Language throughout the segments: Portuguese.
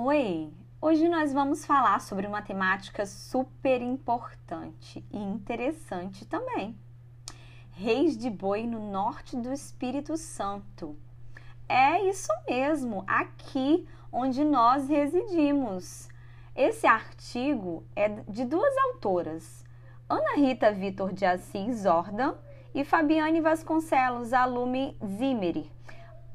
Oi! Hoje nós vamos falar sobre uma temática super importante e interessante também. Reis de Boi no norte do Espírito Santo. É isso mesmo, aqui onde nós residimos. Esse artigo é de duas autoras, Ana Rita Vitor de Assis Jordan e Fabiane Vasconcelos Alume Zimeri.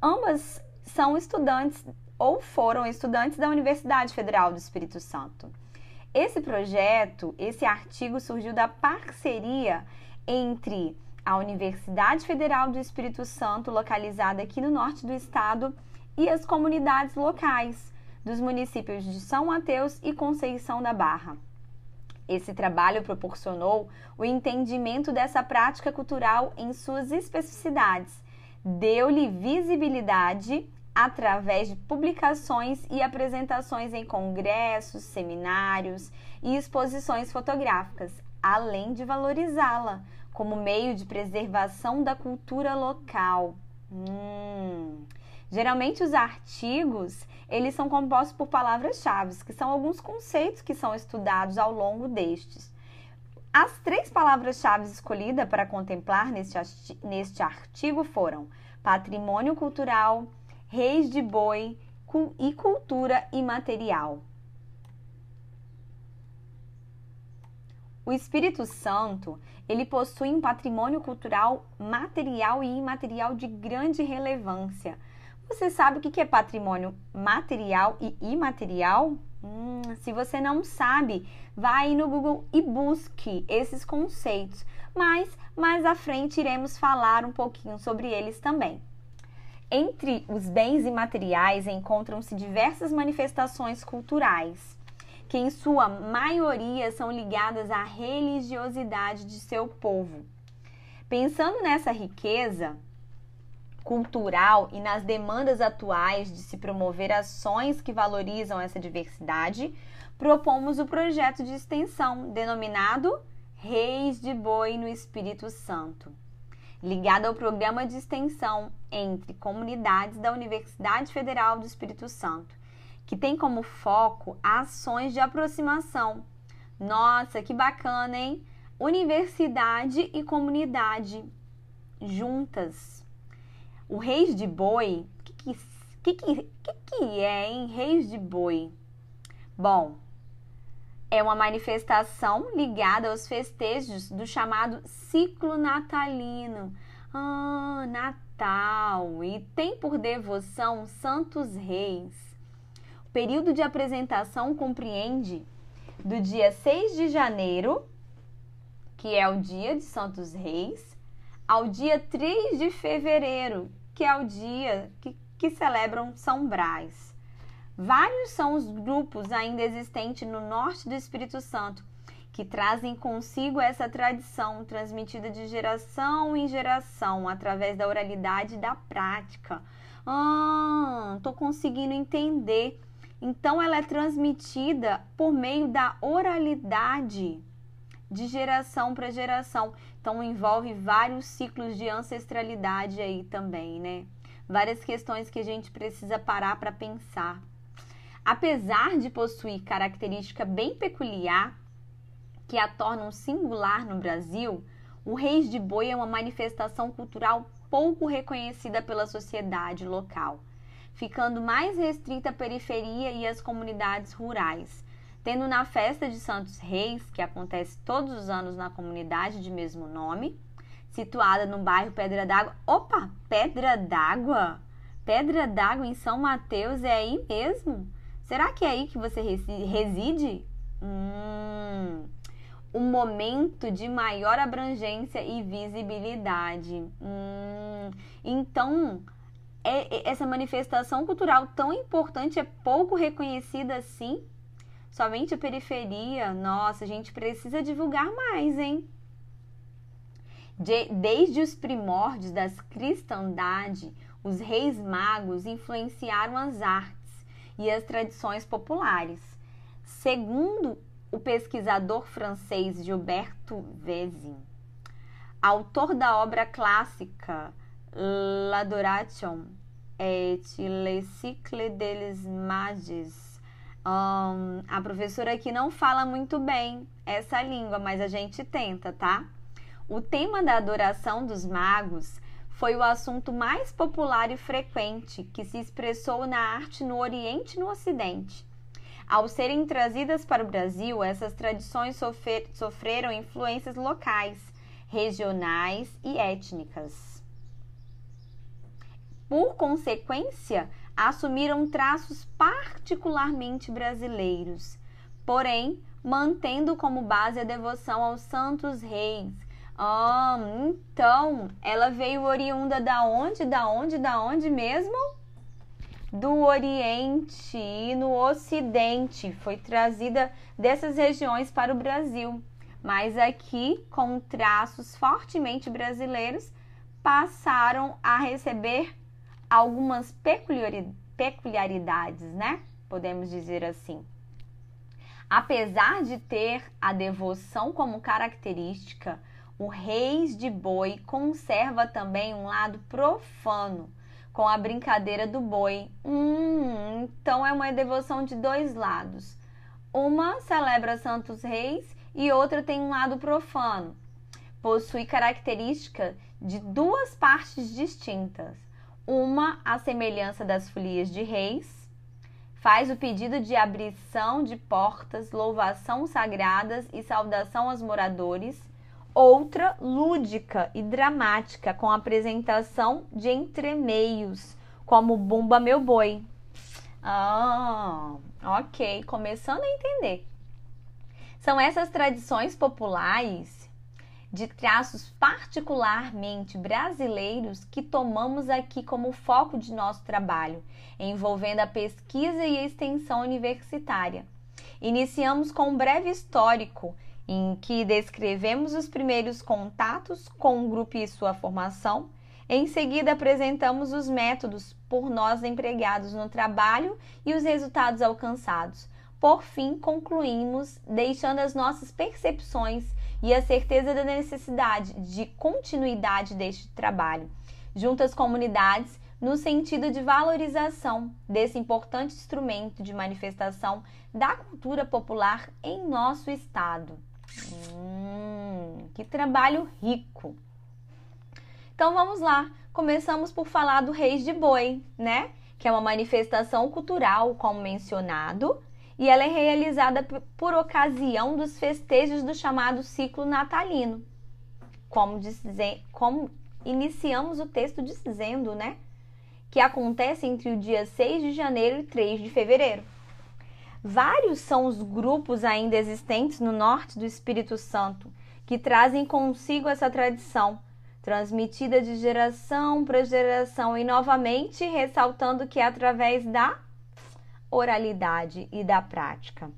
Ambas são estudantes ou foram estudantes da Universidade Federal do Espírito Santo. Esse projeto, esse artigo surgiu da parceria entre a Universidade Federal do Espírito Santo, localizada aqui no norte do estado, e as comunidades locais dos municípios de São Mateus e Conceição da Barra. Esse trabalho proporcionou o entendimento dessa prática cultural em suas especificidades, deu-lhe visibilidade através de publicações e apresentações em congressos, seminários e exposições fotográficas, além de valorizá-la como meio de preservação da cultura local. Hum. Geralmente os artigos, eles são compostos por palavras-chave, que são alguns conceitos que são estudados ao longo destes. As três palavras-chave escolhidas para contemplar neste, neste artigo foram patrimônio cultural, reis de boi e cultura imaterial. O Espírito Santo, ele possui um patrimônio cultural material e imaterial de grande relevância você sabe o que é patrimônio material e imaterial? Hum, se você não sabe, vai no Google e busque esses conceitos. Mas mais à frente iremos falar um pouquinho sobre eles também. Entre os bens imateriais encontram-se diversas manifestações culturais, que em sua maioria são ligadas à religiosidade de seu povo. Pensando nessa riqueza, cultural e nas demandas atuais de se promover ações que valorizam essa diversidade, propomos o projeto de extensão denominado Reis de Boi no Espírito Santo, ligado ao programa de extensão entre comunidades da Universidade Federal do Espírito Santo, que tem como foco ações de aproximação. Nossa, que bacana, hein? Universidade e comunidade juntas o Reis de Boi, o que que, que, que, que é, hein? Reis de Boi. Bom, é uma manifestação ligada aos festejos do chamado ciclo natalino. Ah, Natal! E tem por devoção santos reis. O período de apresentação compreende do dia 6 de janeiro, que é o dia de Santos Reis, ao dia 3 de fevereiro, que é o dia que, que celebram São Brás. Vários são os grupos ainda existentes no norte do Espírito Santo que trazem consigo essa tradição transmitida de geração em geração através da oralidade e da prática. Ah, tô conseguindo entender. Então ela é transmitida por meio da oralidade de geração para geração. Então envolve vários ciclos de ancestralidade aí também, né? Várias questões que a gente precisa parar para pensar. Apesar de possuir característica bem peculiar que a tornam singular no Brasil, o Reis de Boi é uma manifestação cultural pouco reconhecida pela sociedade local, ficando mais restrita à periferia e às comunidades rurais, tendo na festa de Santos Reis, que acontece todos os anos na comunidade de mesmo nome, situada no bairro Pedra d'Água. Opa, Pedra d'Água? Pedra d'Água em São Mateus é aí mesmo? Será que é aí que você reside? Hum, um momento de maior abrangência e visibilidade. Hum, então, é, é, essa manifestação cultural tão importante é pouco reconhecida assim? Somente a periferia, nossa, a gente precisa divulgar mais, hein? De, desde os primórdios das cristandade, os reis magos influenciaram as artes e as tradições populares. Segundo o pesquisador francês Gilberto Vezin, autor da obra clássica L'Adoration et le cycle des mages Um, a professora aqui não fala muito bem essa língua, mas a gente tenta, tá? O tema da adoração dos magos foi o assunto mais popular e frequente que se expressou na arte no Oriente e no Ocidente. Ao serem trazidas para o Brasil, essas tradições sofrer, sofreram influências locais, regionais e étnicas. Por consequência, assumiram traços particularmente brasileiros, porém mantendo como base a devoção aos santos reis. Ah, então ela veio oriunda da onde? Da onde? Da onde mesmo? Do Oriente e no Ocidente. Foi trazida dessas regiões para o Brasil, mas aqui com traços fortemente brasileiros passaram a receber algumas peculiaridades, né? Podemos dizer assim. Apesar de ter a devoção como característica, o Reis de Boi conserva também um lado profano, com a brincadeira do boi. Hum, então é uma devoção de dois lados. Uma celebra Santos Reis e outra tem um lado profano. Possui característica de duas partes distintas. Uma, a semelhança das folias de reis, faz o pedido de abrição de portas, louvação sagradas e saudação aos moradores. Outra, lúdica e dramática, com apresentação de entremeios, como Bumba Meu Boi. Ah, ok, começando a entender. São essas tradições populares de traços particularmente brasileiros que tomamos aqui como foco de nosso trabalho, envolvendo a pesquisa e a extensão universitária. Iniciamos com um breve histórico em que descrevemos os primeiros contatos com o grupo e sua formação. Em seguida, apresentamos os métodos por nós empregados no trabalho e os resultados alcançados. Por fim, concluímos deixando as nossas percepções e a certeza da necessidade de continuidade deste trabalho, junto às comunidades, no sentido de valorização desse importante instrumento de manifestação da cultura popular em nosso estado. Hum, que trabalho rico! Então vamos lá. Começamos por falar do Reis de Boi, né? Que é uma manifestação cultural, como mencionado, e ela é realizada por ocasião dos festejos do chamado ciclo natalino. Como, como iniciamos o texto dizendo, né? Que acontece entre o dia 6 de janeiro e 3 de fevereiro. Vários são os grupos ainda existentes no norte do Espírito Santo que trazem consigo essa tradição, transmitida de geração para geração e novamente ressaltando que é através da oralidade e da prática.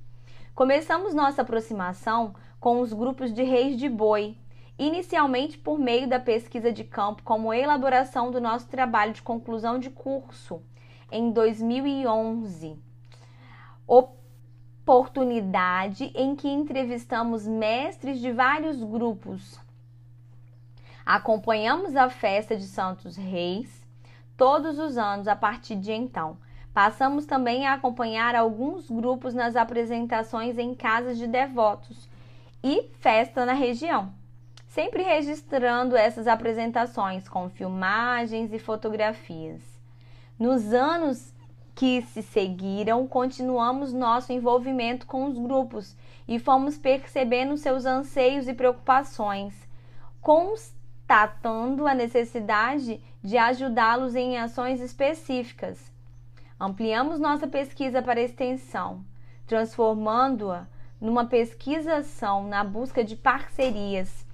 Começamos nossa aproximação com os grupos de reis de boi, inicialmente por meio da pesquisa de campo, como elaboração do nosso trabalho de conclusão de curso em 2011. Oportunidade em que entrevistamos mestres de vários grupos. Acompanhamos a festa de Santos Reis todos os anos a partir de então. Passamos também a acompanhar alguns grupos nas apresentações em casas de devotos e festa na região, sempre registrando essas apresentações com filmagens e fotografias. Nos anos que se seguiram, continuamos nosso envolvimento com os grupos e fomos percebendo seus anseios e preocupações, constatando a necessidade de ajudá-los em ações específicas Ampliamos nossa pesquisa para extensão, transformando-a numa pesquisação na busca de parcerias.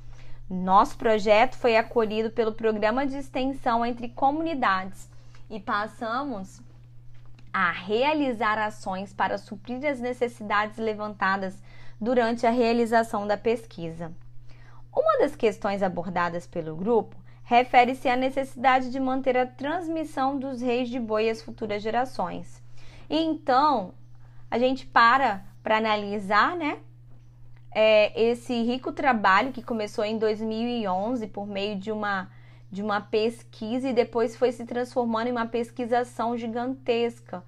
Nosso projeto foi acolhido pelo Programa de Extensão entre Comunidades e passamos a realizar ações para suprir as necessidades levantadas durante a realização da pesquisa. Uma das questões abordadas pelo grupo refere-se à necessidade de manter a transmissão dos reis de boi às futuras gerações. E então, a gente para para analisar, né? É, esse rico trabalho que começou em 2011 por meio de uma, de uma pesquisa e depois foi se transformando em uma pesquisação gigantesca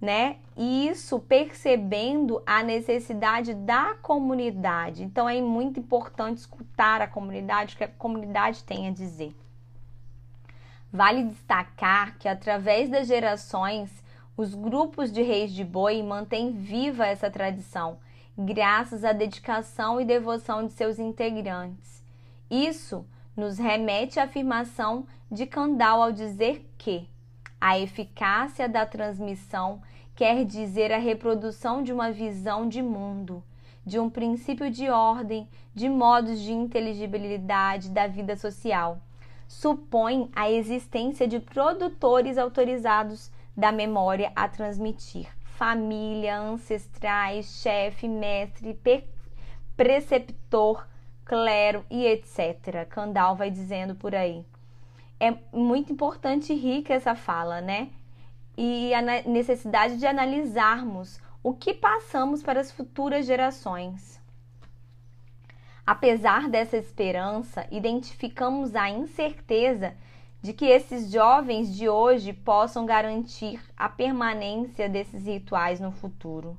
né? Isso percebendo a necessidade da comunidade. Então é muito importante escutar a comunidade, o que a comunidade tem a dizer. Vale destacar que através das gerações, os grupos de reis de boi mantêm viva essa tradição, graças à dedicação e devoção de seus integrantes. Isso nos remete à afirmação de Kandal ao dizer que a eficácia da transmissão quer dizer a reprodução de uma visão de mundo, de um princípio de ordem, de modos de inteligibilidade da vida social. Supõe a existência de produtores autorizados da memória a transmitir. Família, ancestrais, chefe, mestre, preceptor, clero e etc. Candal vai dizendo por aí é muito importante e rica essa fala, né? E a necessidade de analisarmos o que passamos para as futuras gerações. Apesar dessa esperança, identificamos a incerteza de que esses jovens de hoje possam garantir a permanência desses rituais no futuro.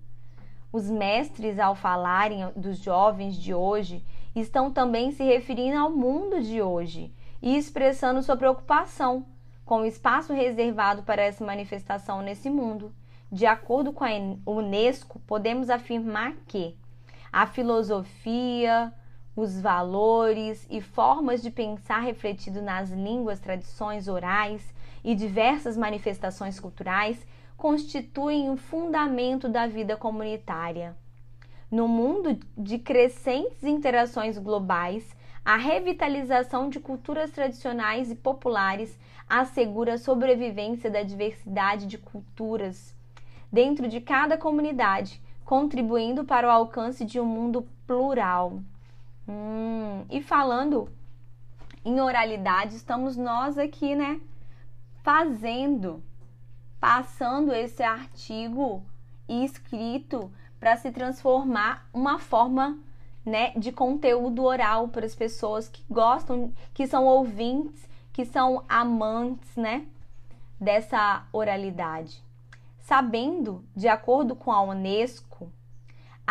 Os mestres, ao falarem dos jovens de hoje, estão também se referindo ao mundo de hoje e expressando sua preocupação com o espaço reservado para essa manifestação nesse mundo. De acordo com a Unesco, podemos afirmar que a filosofia, os valores e formas de pensar refletidos nas línguas, tradições orais e diversas manifestações culturais constituem um fundamento da vida comunitária. No mundo de crescentes interações globais, a revitalização de culturas tradicionais e populares assegura a sobrevivência da diversidade de culturas dentro de cada comunidade, contribuindo para o alcance de um mundo plural. Hum, e falando em oralidade, estamos nós aqui, né? Fazendo, passando esse artigo escrito para se transformar uma forma né, de conteúdo oral para as pessoas que gostam, que são ouvintes, que são amantes, né, dessa oralidade. Sabendo, de acordo com a UNESCO,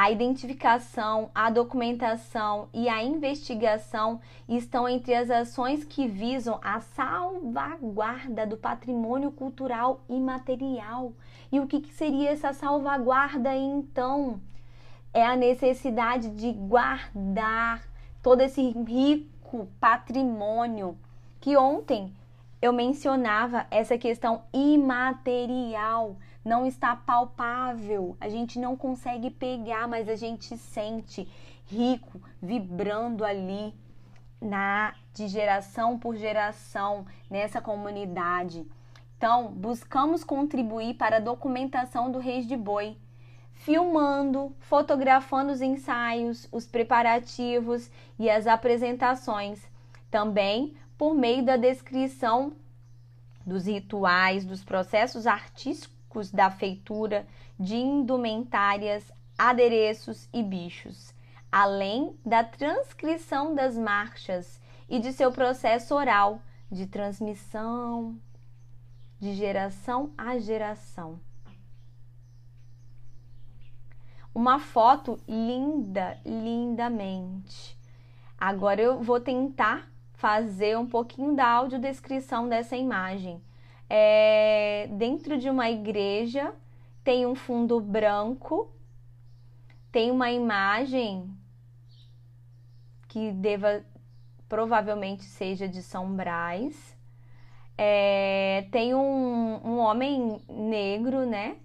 a identificação, a documentação e a investigação estão entre as ações que visam a salvaguarda do patrimônio cultural imaterial. E o que, que seria essa salvaguarda então? é a necessidade de guardar todo esse rico patrimônio que ontem eu mencionava essa questão imaterial, não está palpável, a gente não consegue pegar, mas a gente sente rico, vibrando ali na de geração por geração nessa comunidade. Então, buscamos contribuir para a documentação do Reis de Boi, filmando, fotografando os ensaios, os preparativos e as apresentações. Também por meio da descrição dos rituais, dos processos artísticos da feitura, de indumentárias, adereços e bichos, além da transcrição das marchas e de seu processo oral de transmissão de geração a geração uma foto linda, lindamente. Agora eu vou tentar fazer um pouquinho da audiodescrição dessa imagem. É, dentro de uma igreja tem um fundo branco, tem uma imagem que deva provavelmente seja de São Brás. É, tem um, um homem negro, né?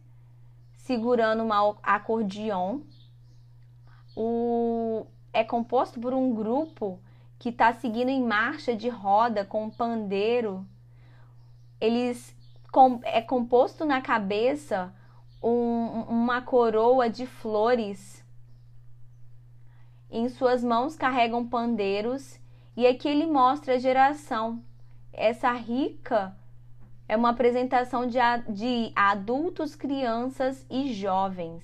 segurando um acordeon. O, é composto por um grupo que está seguindo em marcha de roda com um pandeiro. Eles com, é composto na cabeça um, uma coroa de flores. Em suas mãos carregam pandeiros e aqui ele mostra a geração, essa rica é uma apresentação de, de adultos, crianças e jovens,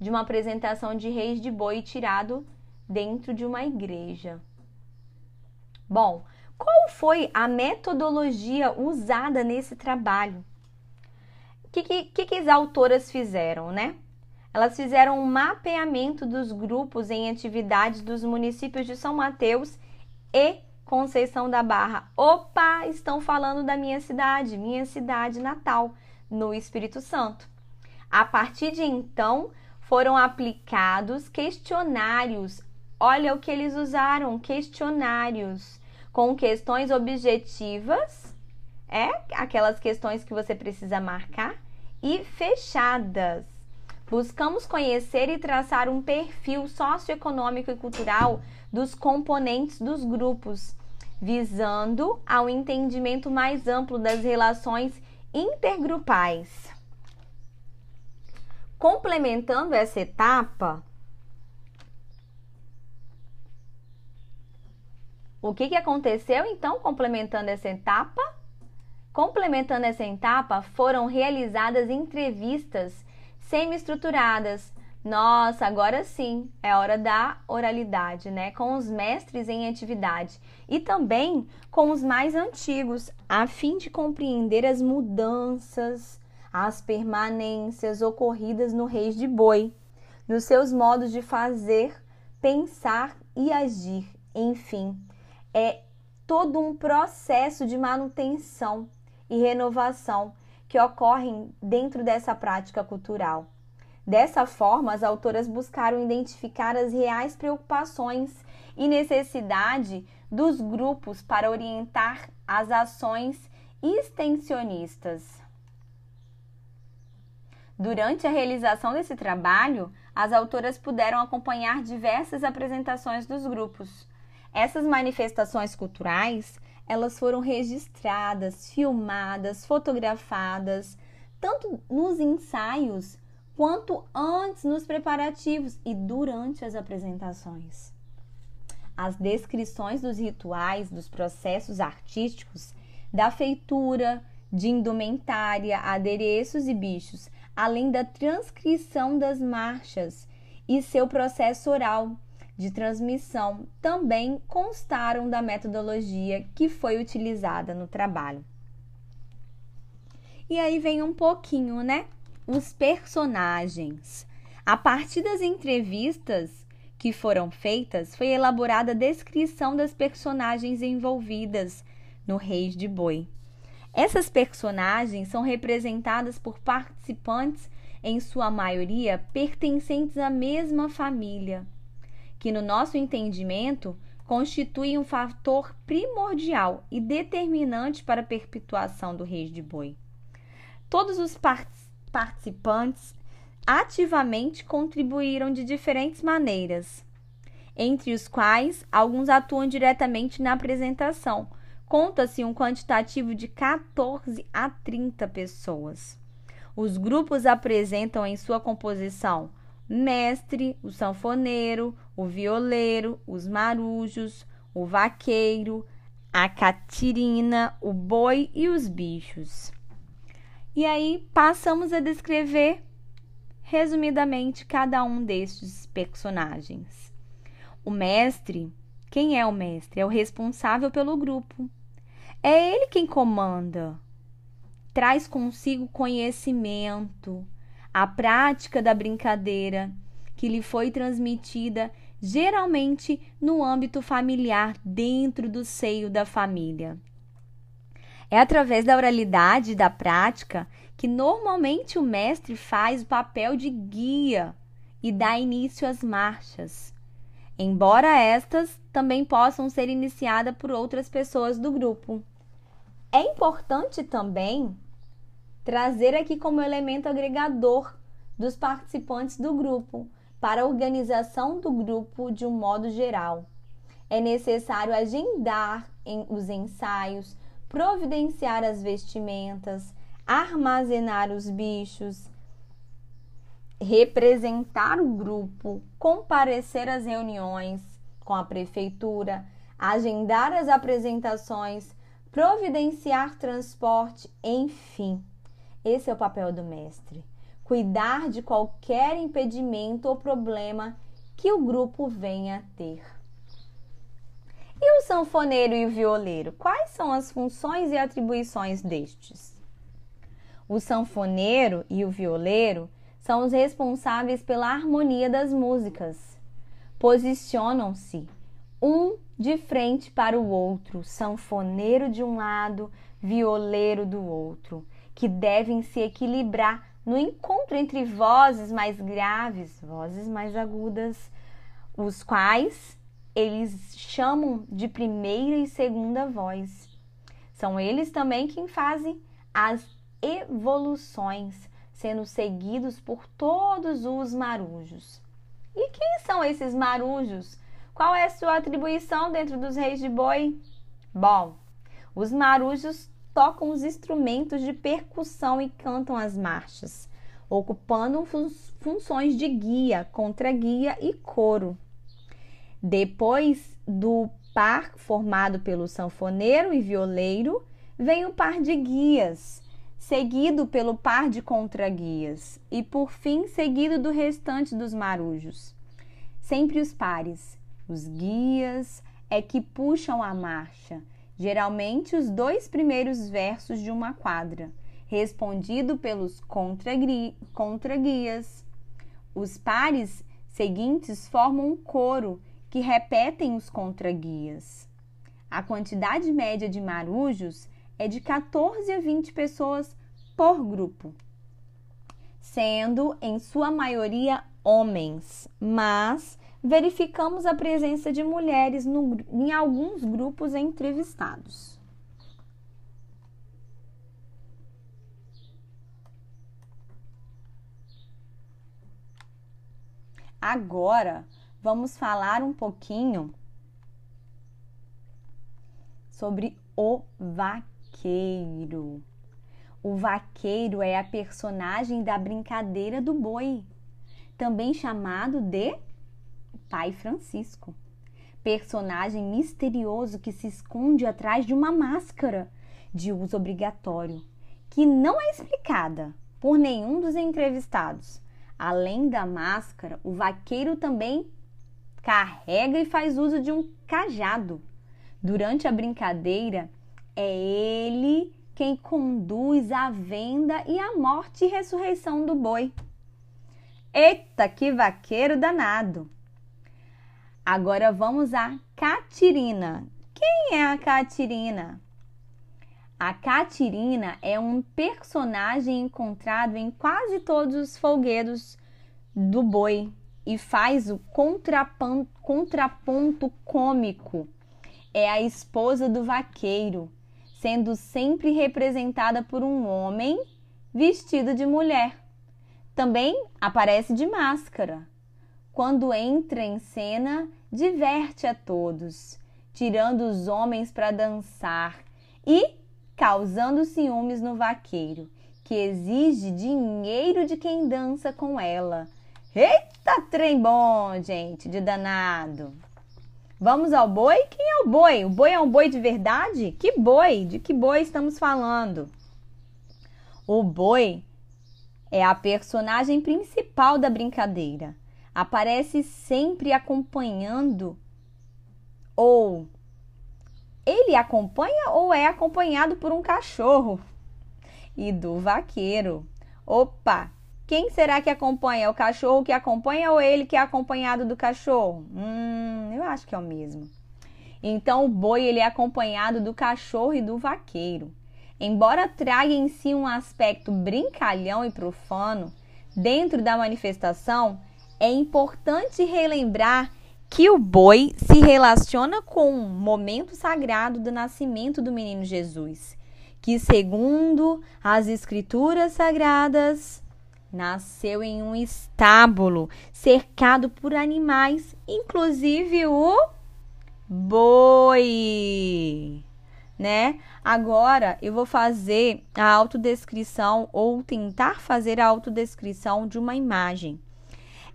de uma apresentação de reis de boi tirado dentro de uma igreja. Bom, qual foi a metodologia usada nesse trabalho? que, que, que as autoras fizeram, né? Elas fizeram um mapeamento dos grupos em atividades dos municípios de São Mateus e Conceição da Barra. Opa, estão falando da minha cidade, minha cidade natal, no Espírito Santo. A partir de então, foram aplicados questionários. Olha o que eles usaram: questionários com questões objetivas, é aquelas questões que você precisa marcar, e fechadas. Buscamos conhecer e traçar um perfil socioeconômico e cultural dos componentes dos grupos, visando ao entendimento mais amplo das relações intergrupais. Complementando essa etapa, o que, que aconteceu então, complementando essa etapa? Complementando essa etapa, foram realizadas entrevistas semi-estruturadas. Nossa, agora sim é hora da oralidade, né? Com os mestres em atividade e também com os mais antigos, a fim de compreender as mudanças, as permanências ocorridas no Reis de Boi, nos seus modos de fazer, pensar e agir. Enfim, é todo um processo de manutenção e renovação que ocorrem dentro dessa prática cultural. Dessa forma, as autoras buscaram identificar as reais preocupações e necessidade dos grupos para orientar as ações extensionistas. Durante a realização desse trabalho, as autoras puderam acompanhar diversas apresentações dos grupos. Essas manifestações culturais elas foram registradas, filmadas, fotografadas, tanto nos ensaios quanto antes nos preparativos e durante as apresentações. As descrições dos rituais, dos processos artísticos, da feitura, de indumentária, adereços e bichos, além da transcrição das marchas e seu processo oral, de transmissão também constaram da metodologia que foi utilizada no trabalho. E aí vem um pouquinho, né? Os personagens. A partir das entrevistas que foram feitas, foi elaborada a descrição das personagens envolvidas no Reis de Boi. Essas personagens são representadas por participantes, em sua maioria pertencentes à mesma família que no nosso entendimento constitui um fator primordial e determinante para a perpetuação do Reis de Boi. Todos os participantes ativamente contribuíram de diferentes maneiras, entre os quais alguns atuam diretamente na apresentação. Conta-se um quantitativo de 14 a 30 pessoas. Os grupos apresentam em sua composição mestre, o sanfoneiro, o violeiro, os marujos, o vaqueiro, a catirina, o boi e os bichos. E aí passamos a descrever resumidamente cada um destes personagens. O mestre, quem é o mestre? É o responsável pelo grupo. É ele quem comanda. Traz consigo conhecimento, a prática da brincadeira que lhe foi transmitida geralmente no âmbito familiar, dentro do seio da família. É através da oralidade e da prática que normalmente o mestre faz o papel de guia e dá início às marchas, embora estas também possam ser iniciadas por outras pessoas do grupo. É importante também trazer aqui como elemento agregador dos participantes do grupo para a organização do grupo de um modo geral. É necessário agendar os ensaios, providenciar as vestimentas, armazenar os bichos, representar o grupo, comparecer às reuniões com a prefeitura, agendar as apresentações, providenciar transporte, enfim. Esse é o papel do mestre. Cuidar de qualquer impedimento ou problema que o grupo venha a ter. E o sanfoneiro e o violeiro? Quais são as funções e atribuições destes? O sanfoneiro e o violeiro são os responsáveis pela harmonia das músicas. Posicionam-se um de frente para o outro, sanfoneiro de um lado, violeiro do outro, que devem se equilibrar no encontro entre vozes mais graves, vozes mais agudas, os quais eles chamam de primeira e segunda voz. São eles também quem fazem as evoluções, sendo seguidos por todos os marujos. E quem são esses marujos? Qual é a sua atribuição dentro dos reis de boi? Bom, os marujos tocam os instrumentos de percussão e cantam as marchas, ocupando fun funções de guia, contra-guia e coro. Depois do par formado pelo sanfoneiro e violeiro, vem o par de guias, seguido pelo par de contraguias e, por fim, seguido do restante dos marujos. Sempre os pares. Os guias é que puxam a marcha, geralmente os dois primeiros versos de uma quadra, respondido pelos contraguias. Os pares seguintes formam um coro que repetem os contraguias. A quantidade média de marujos é de 14 a 20 pessoas por grupo, sendo em sua maioria homens, mas verificamos a presença de mulheres no, em alguns grupos entrevistados. Agora, vamos falar um pouquinho sobre o vaqueiro. O vaqueiro é a personagem da brincadeira do boi, também chamado de Pai Francisco. Personagem misterioso que se esconde atrás de uma máscara de uso obrigatório, que não é explicada por nenhum dos entrevistados. Além da máscara, o vaqueiro também carrega e faz uso de um cajado. Durante a brincadeira, é ele quem conduz a venda e a morte e ressurreição do boi. Eita, que vaqueiro danado! Agora vamos a Catirina. Quem é a Catirina? A Catirina é um personagem encontrado em quase todos os folguedos do boi e faz o contraponto cômico. É a esposa do vaqueiro, sendo sempre representada por um homem vestido de mulher. Também aparece de máscara. Quando entra em cena, diverte a todos, tirando os homens para dançar e causando ciúmes no vaqueiro, que exige dinheiro de quem dança com ela Eita, trem bom, gente, de danado. Vamos ao boi? Quem é o boi? O boi é um boi de verdade? Que boi? De que boi estamos falando? O boi é a personagem principal da brincadeira. Aparece sempre acompanhando ou ele acompanha ou é acompanhado por um cachorro e do vaqueiro. Opa, quem será que acompanha? O cachorro que acompanha ou ele que é acompanhado do cachorro? Hum, eu acho que é o mesmo. Então o boi ele é acompanhado do cachorro e do vaqueiro. Embora traga em si um aspecto brincalhão e profano, dentro da manifestação é importante relembrar que o boi se relaciona com um momento sagrado do nascimento do menino Jesus, que segundo as escrituras sagradas nasceu em um estábulo cercado por animais, inclusive o boi, né? Agora eu vou fazer a autodescrição ou tentar fazer a autodescrição de uma imagem.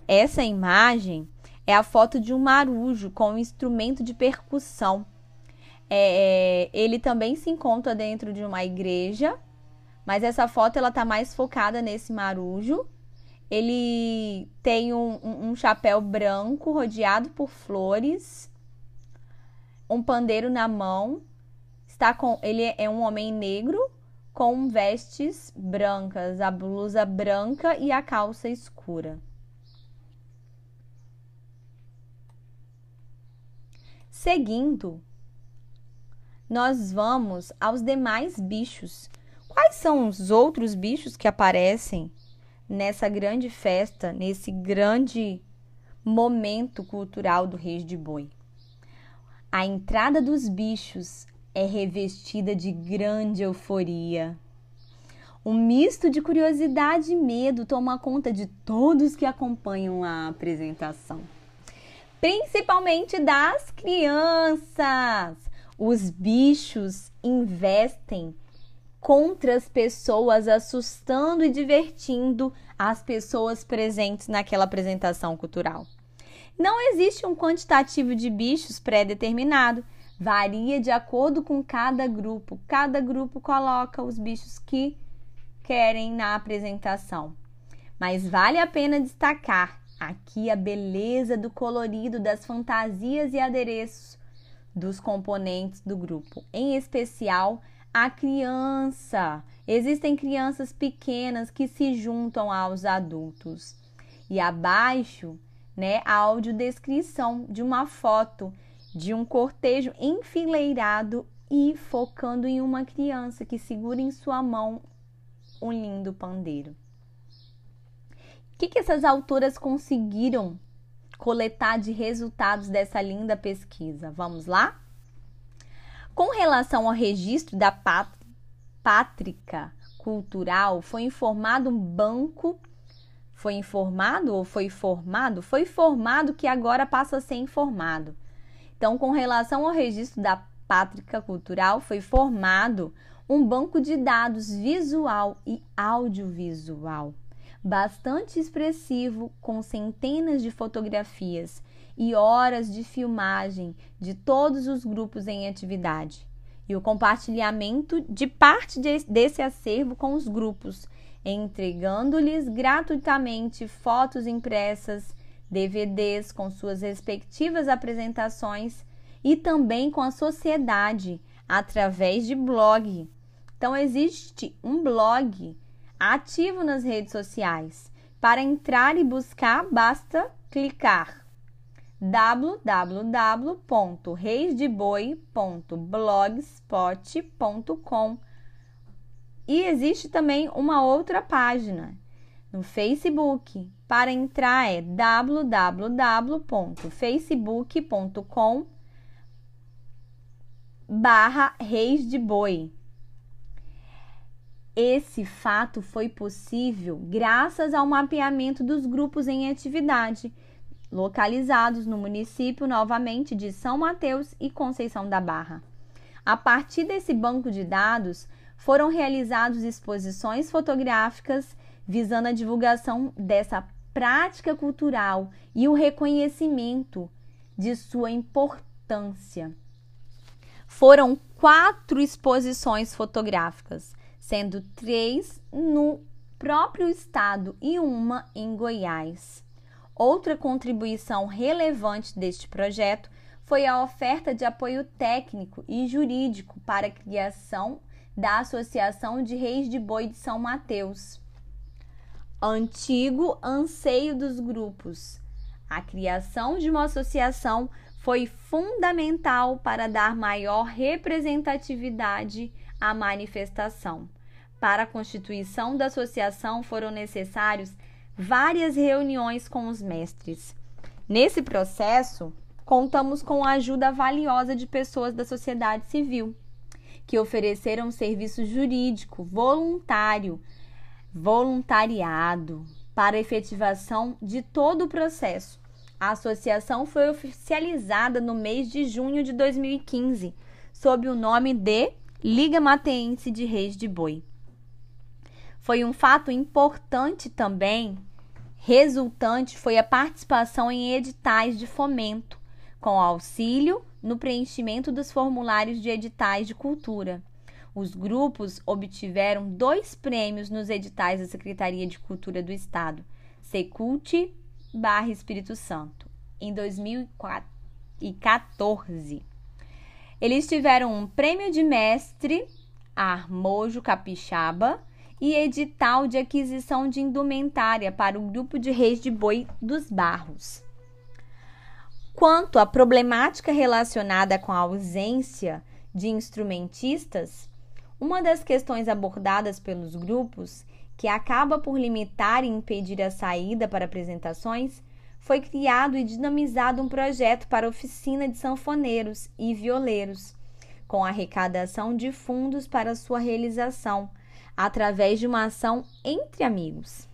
Essa imagem é a foto de um marujo com um instrumento de percussão. É, ele também se encontra dentro de uma igreja mas essa foto ela tá mais focada nesse marujo. Ele tem um, um, chapéu branco rodeado por flores, um pandeiro na mão. Está com ele é um homem negro com vestes brancas, a blusa branca e a calça escura. Seguindo, nós vamos aos demais bichos. Quais são os outros bichos que aparecem nessa grande festa, nesse grande momento cultural do Reis de Boi? A entrada dos bichos é revestida de grande euforia. Um misto de curiosidade e medo toma conta de todos que acompanham a apresentação, principalmente das crianças. Os bichos investem contra as pessoas, assustando e divertindo as pessoas presentes naquela apresentação cultural. Não existe um quantitativo de bichos pré-determinado, varia de acordo com cada grupo. Cada grupo coloca os bichos que querem na apresentação. Mas vale a pena destacar aqui a beleza do colorido das fantasias e adereços dos componentes do grupo, em especial a criança. Existem crianças pequenas que se juntam aos adultos. E abaixo, né, a audiodescrição de uma foto de um cortejo enfileirado e focando em uma criança que segura em sua mão um lindo pandeiro. O que, que essas autoras conseguiram coletar de resultados dessa linda pesquisa? Vamos lá? Com relação ao registro da pátrica cultural, foi informado um banco. Foi informado ou foi formado? Foi formado que agora passa a ser informado então, com relação ao registro da Pátrica Cultural, foi formado um banco de dados visual e audiovisual, bastante expressivo, com centenas de fotografias e horas de filmagem de todos os grupos em atividade, e o compartilhamento de parte desse acervo com os grupos, entregando-lhes gratuitamente fotos impressas DVDs com suas respectivas apresentações e também com a sociedade através de blog. Então existe um blog ativo nas redes sociais. Para entrar e buscar, basta clicar www.reisdeboi.blogspot.com e existe também uma outra página no Facebook. Para entrar é www.facebook.com barra Reis de Boi. Esse fato foi possível graças ao mapeamento dos grupos em atividade, localizados no município novamente de São Mateus e Conceição da Barra. A partir desse banco de dados, foram realizadas exposições fotográficas visando a divulgação dessa prática cultural e o reconhecimento de sua importância. Foram quatro exposições fotográficas, sendo três no próprio estado e uma em Goiás. Outra contribuição relevante deste projeto foi a oferta de apoio técnico e jurídico para a criação da Associação de Reis de Boi de São Mateus antigo anseio dos grupos. A criação de uma associação foi fundamental para dar maior representatividade à manifestação. Para a constituição da associação foram necessários várias reuniões com os mestres. Nesse processo, contamos com a ajuda valiosa de pessoas da sociedade civil, que ofereceram serviço jurídico voluntário voluntariado para efetivação de todo o processo. A associação foi oficializada no mês de junho de 2015, sob o nome de Liga Mateense de Reis de Boi. Foi um fato importante também, resultante foi a participação em editais de fomento, com auxílio no preenchimento dos formulários de editais de cultura os grupos obtiveram dois prêmios nos editais da Secretaria de Cultura do Estado, Secult barra Espírito Santo, em 2014. Eles tiveram um prêmio de mestre Armojo Capixaba e edital de aquisição de indumentária para o grupo de reis de boi dos Barros. Quanto à problemática relacionada com a ausência de instrumentistas, uma das questões abordadas pelos grupos, que acaba por limitar e impedir a saída para apresentações, foi criado e dinamizado um projeto para oficina de sanfoneiros e violeiros, com arrecadação de fundos para sua realização, através de uma ação entre amigos.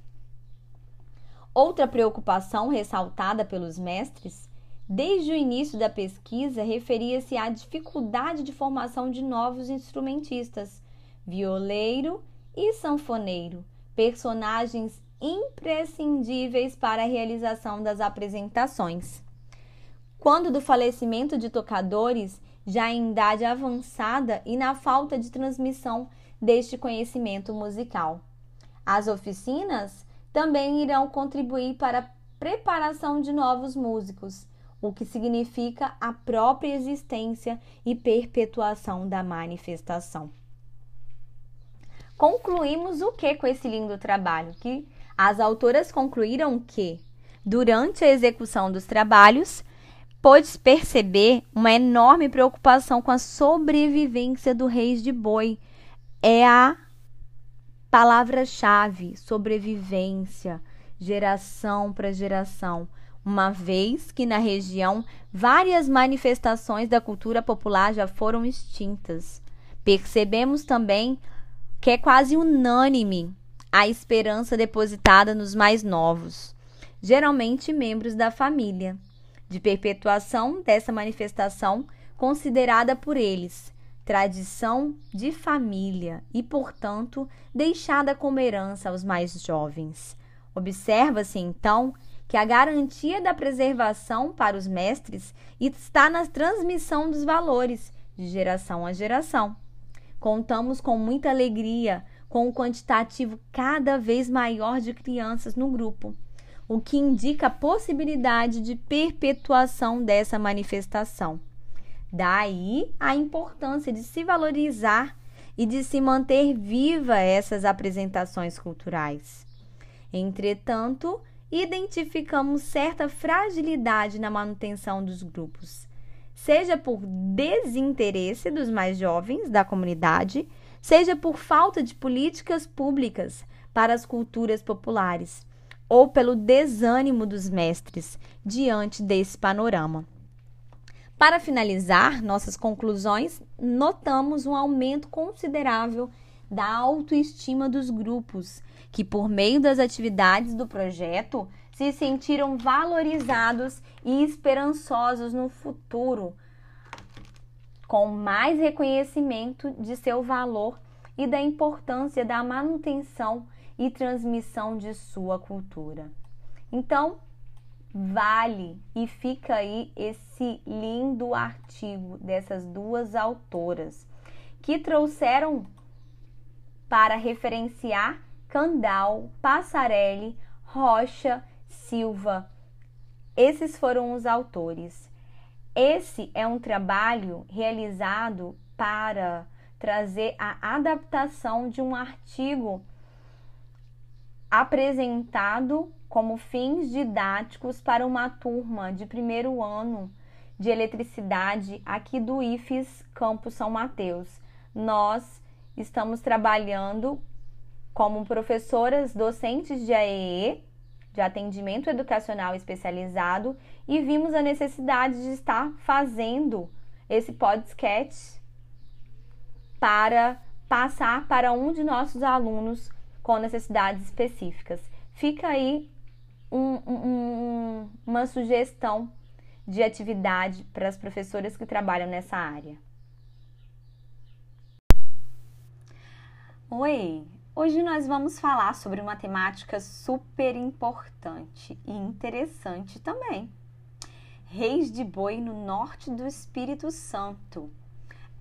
Outra preocupação ressaltada pelos mestres, desde o início da pesquisa, referia-se à dificuldade de formação de novos instrumentistas, violeiro e sanfoneiro, personagens imprescindíveis para a realização das apresentações. Quando do falecimento de tocadores, já em idade avançada e na falta de transmissão deste conhecimento musical. As oficinas também irão contribuir para a preparação de novos músicos, o que significa a própria existência e perpetuação da manifestação. Concluímos o que com esse lindo trabalho? Que as autoras concluíram que, durante a execução dos trabalhos, pôde perceber uma enorme preocupação com a sobrevivência do Reis de Boi é a palavra-chave: sobrevivência, geração para geração. Uma vez que na região várias manifestações da cultura popular já foram extintas. Percebemos também que é quase unânime a esperança depositada nos mais novos, geralmente membros da família, de perpetuação dessa manifestação considerada por eles tradição de família e, portanto, deixada como herança aos mais jovens. Observa-se, então, que a garantia da preservação para os mestres está na transmissão dos valores de geração a geração. Contamos com muita alegria com um quantitativo cada vez maior de crianças no grupo, o que indica a possibilidade de perpetuação dessa manifestação. Daí a importância de se valorizar e de se manter viva essas apresentações culturais. Entretanto, identificamos certa fragilidade na manutenção dos grupos, seja por desinteresse dos mais jovens da comunidade, seja por falta de políticas públicas para as culturas populares, ou pelo desânimo dos mestres diante desse panorama. Para finalizar nossas conclusões, notamos um aumento considerável da autoestima dos grupos, que, por meio das atividades do projeto, se sentiram valorizados e esperançosos no futuro, com mais reconhecimento de seu valor e da importância da manutenção e transmissão de sua cultura. Então, vale e fica aí esse lindo artigo dessas duas autoras que trouxeram para referenciar Candal, Passarelli, Rocha, Silva. Esses foram os autores. Esse é um trabalho realizado para trazer a adaptação de um artigo apresentado como fins didáticos para uma turma de primeiro ano de eletricidade aqui do IFES Campus São Mateus. Nós estamos trabalhando como professoras docentes de AEE, de atendimento educacional especializado, e vimos a necessidade de estar fazendo esse podcast para passar para um de nossos alunos com necessidades específicas. Fica aí um, um, uma sugestão de atividade para as professoras que trabalham nessa área. Oi! Hoje nós vamos falar sobre uma temática super importante e interessante também. Reis de Boi no norte do Espírito Santo.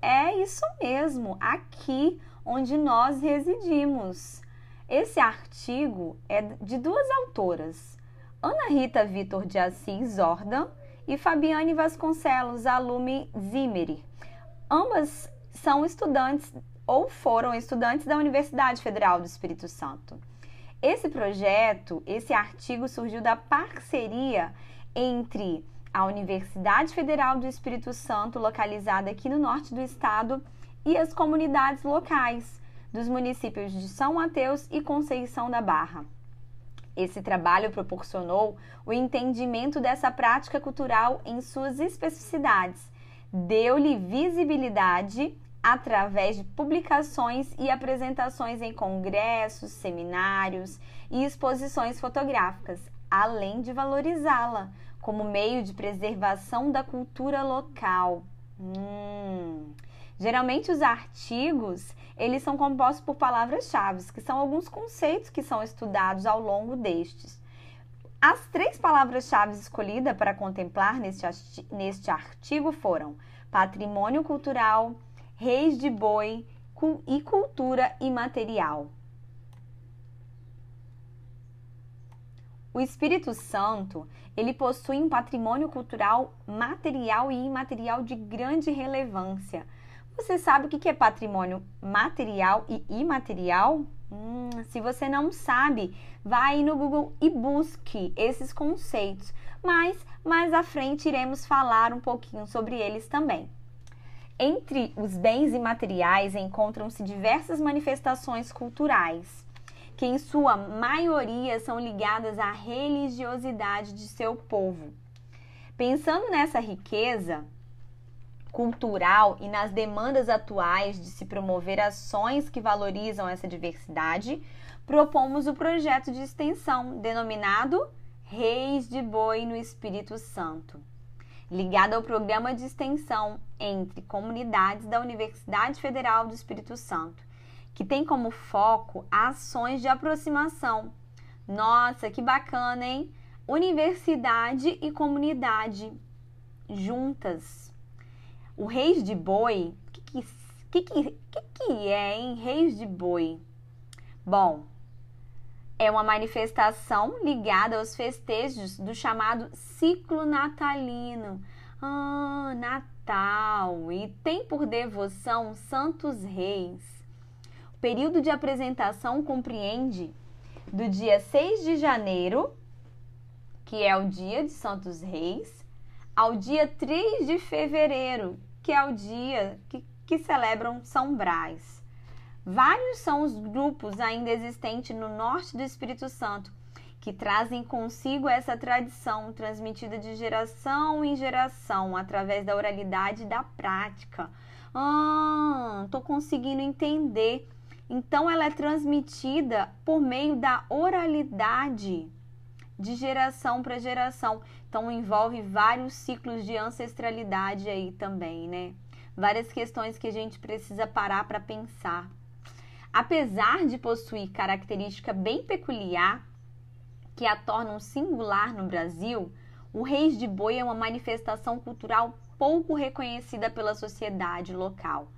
É isso mesmo, aqui onde nós residimos. Esse artigo é de duas autoras, Ana Rita Vitor de Assis Jordan e Fabiane Vasconcelos Alume Zimeri. Ambas são estudantes ou foram estudantes da Universidade Federal do Espírito Santo. Esse projeto, esse artigo surgiu da parceria entre a Universidade Federal do Espírito Santo, localizada aqui no norte do estado, e as comunidades locais dos municípios de São Mateus e Conceição da Barra. Esse trabalho proporcionou o entendimento dessa prática cultural em suas especificidades, deu-lhe visibilidade através de publicações e apresentações em congressos, seminários e exposições fotográficas, além de valorizá-la como meio de preservação da cultura local. Hum. Geralmente os artigos, eles são compostos por palavras-chave, que são alguns conceitos que são estudados ao longo destes. As três palavras-chave escolhidas para contemplar neste, neste artigo foram patrimônio cultural, reis de boi e cultura imaterial. O Espírito Santo, ele possui um patrimônio cultural material e imaterial de grande relevância. Você sabe o que é patrimônio material e imaterial? Hum, se você não sabe, vai no Google e busque esses conceitos. Mas mais à frente iremos falar um pouquinho sobre eles também. Entre os bens imateriais encontram-se diversas manifestações culturais que em sua maioria são ligadas à religiosidade de seu povo. Pensando nessa riqueza cultural e nas demandas atuais de se promover ações que valorizam essa diversidade, propomos o projeto de extensão denominado Reis de Boi no Espírito Santo, ligado ao programa de extensão entre comunidades da Universidade Federal do Espírito Santo que tem como foco ações de aproximação. Nossa, que bacana, hein? Universidade e comunidade juntas. O Reis de Boi, o que que, que, que, que é, hein? Reis de Boi. Bom, é uma manifestação ligada aos festejos do chamado ciclo natalino. Ah, Natal! E tem por devoção santos reis período de apresentação compreende do dia 6 de janeiro, que é o dia de Santos Reis, ao dia 3 de fevereiro, que é o dia que, que celebram São Brás. Vários são os grupos ainda existentes no norte do Espírito Santo que trazem consigo essa tradição transmitida de geração em geração através da oralidade e da prática. Ah, tô conseguindo entender então, ela é transmitida por meio da oralidade de geração para geração. Então, envolve vários ciclos de ancestralidade aí também, né? Várias questões que a gente precisa parar para pensar. Apesar de possuir característica bem peculiar que a tornam singular no Brasil, o Reis de Boi é uma manifestação cultural pouco reconhecida pela sociedade local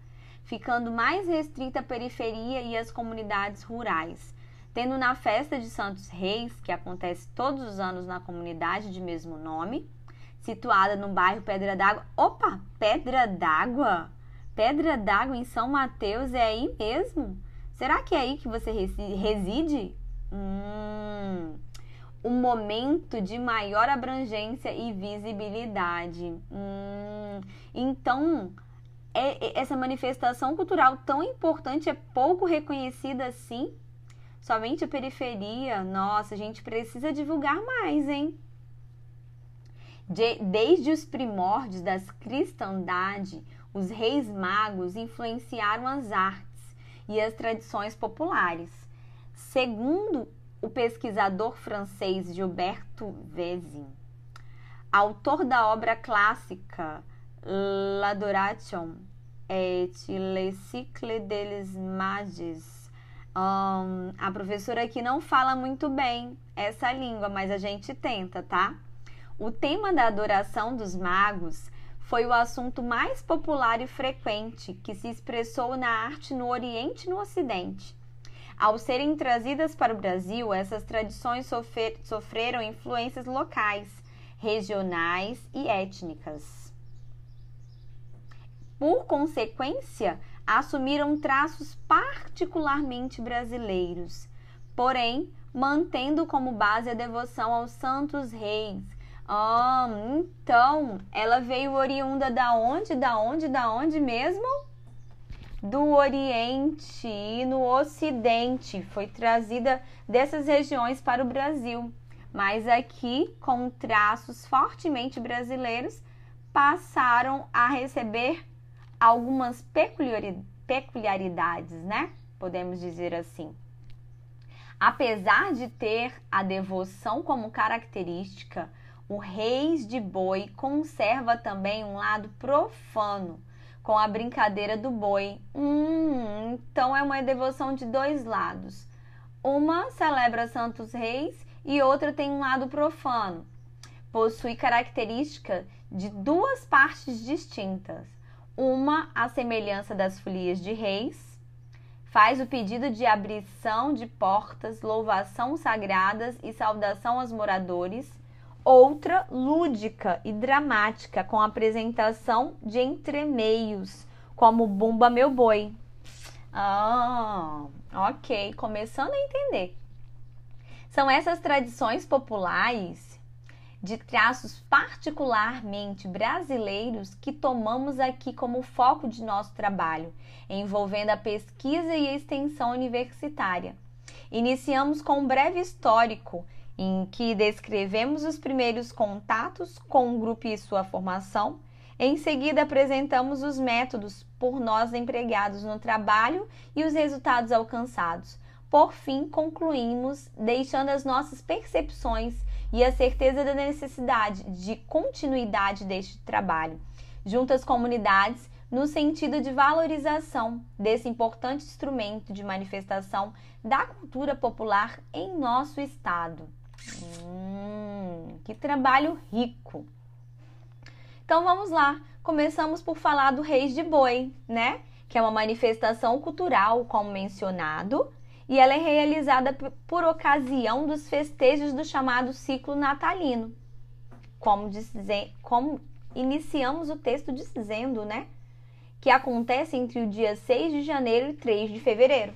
ficando mais restrita à periferia e às comunidades rurais. Tendo na festa de Santos Reis, que acontece todos os anos na comunidade de mesmo nome, situada no bairro Pedra d'Água. Opa, Pedra d'Água? Pedra d'Água em São Mateus é aí mesmo? Será que é aí que você reside? Hum, um momento de maior abrangência e visibilidade. Hum, então, é, é, essa manifestação cultural tão importante é pouco reconhecida assim? Somente a periferia? Nossa, a gente precisa divulgar mais, hein? De, desde os primórdios das cristandade, os reis magos influenciaram as artes e as tradições populares. Segundo o pesquisador francês Gilberto Vezin, autor da obra clássica l'adoration et le cycle des mages. Um, a professora aqui não fala muito bem essa língua, mas a gente tenta, tá? O tema da adoração dos magos foi o assunto mais popular e frequente que se expressou na arte no Oriente e no Ocidente. Ao serem trazidas para o Brasil, essas tradições sofreram influências locais, regionais e étnicas. Por consequência, assumiram traços particularmente brasileiros, porém mantendo como base a devoção aos santos reis. Ah, então ela veio oriunda da onde? Da onde? Da onde mesmo? Do Oriente e no Ocidente. Foi trazida dessas regiões para o Brasil. Mas aqui, com traços fortemente brasileiros, passaram a receber algumas peculiaridades, né? Podemos dizer assim. Apesar de ter a devoção como característica, o Reis de Boi conserva também um lado profano, com a brincadeira do boi. Hum, então é uma devoção de dois lados. Uma celebra Santos Reis e outra tem um lado profano. Possui característica de duas partes distintas. Uma, a semelhança das folias de reis, faz o pedido de abrição de portas, louvação sagradas e saudação aos moradores. Outra lúdica e dramática, com apresentação de entremeios, como Bumba Meu Boi. Ah, ok, começando a entender. São essas tradições populares de traços particularmente brasileiros que tomamos aqui como foco de nosso trabalho, envolvendo a pesquisa e a extensão universitária. Iniciamos com um breve histórico em que descrevemos os primeiros contatos com o grupo e sua formação. Em seguida, apresentamos os métodos por nós empregados no trabalho e os resultados alcançados. Por fim, concluímos deixando as nossas percepções e a certeza da necessidade de continuidade deste trabalho, junto às comunidades, no sentido de valorização desse importante instrumento de manifestação da cultura popular em nosso estado. Hum, que trabalho rico! Então vamos lá. Começamos por falar do Reis de Boi, né? Que é uma manifestação cultural, como mencionado, e ela é realizada por ocasião dos festejos do chamado ciclo natalino. Como, dizer, como iniciamos o texto dizendo, né? Que acontece entre o dia 6 de janeiro e 3 de fevereiro.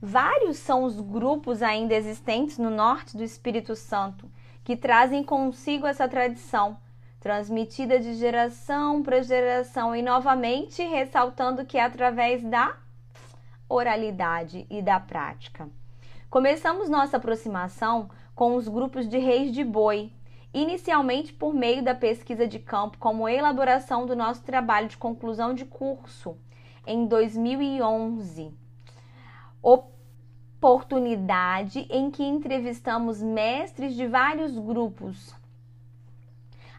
Vários são os grupos ainda existentes no norte do Espírito Santo que trazem consigo essa tradição, transmitida de geração para geração e novamente ressaltando que é através da oralidade e da prática. Começamos nossa aproximação com os grupos de reis de boi, inicialmente por meio da pesquisa de campo, como elaboração do nosso trabalho de conclusão de curso em 2011. Oportunidade em que entrevistamos mestres de vários grupos.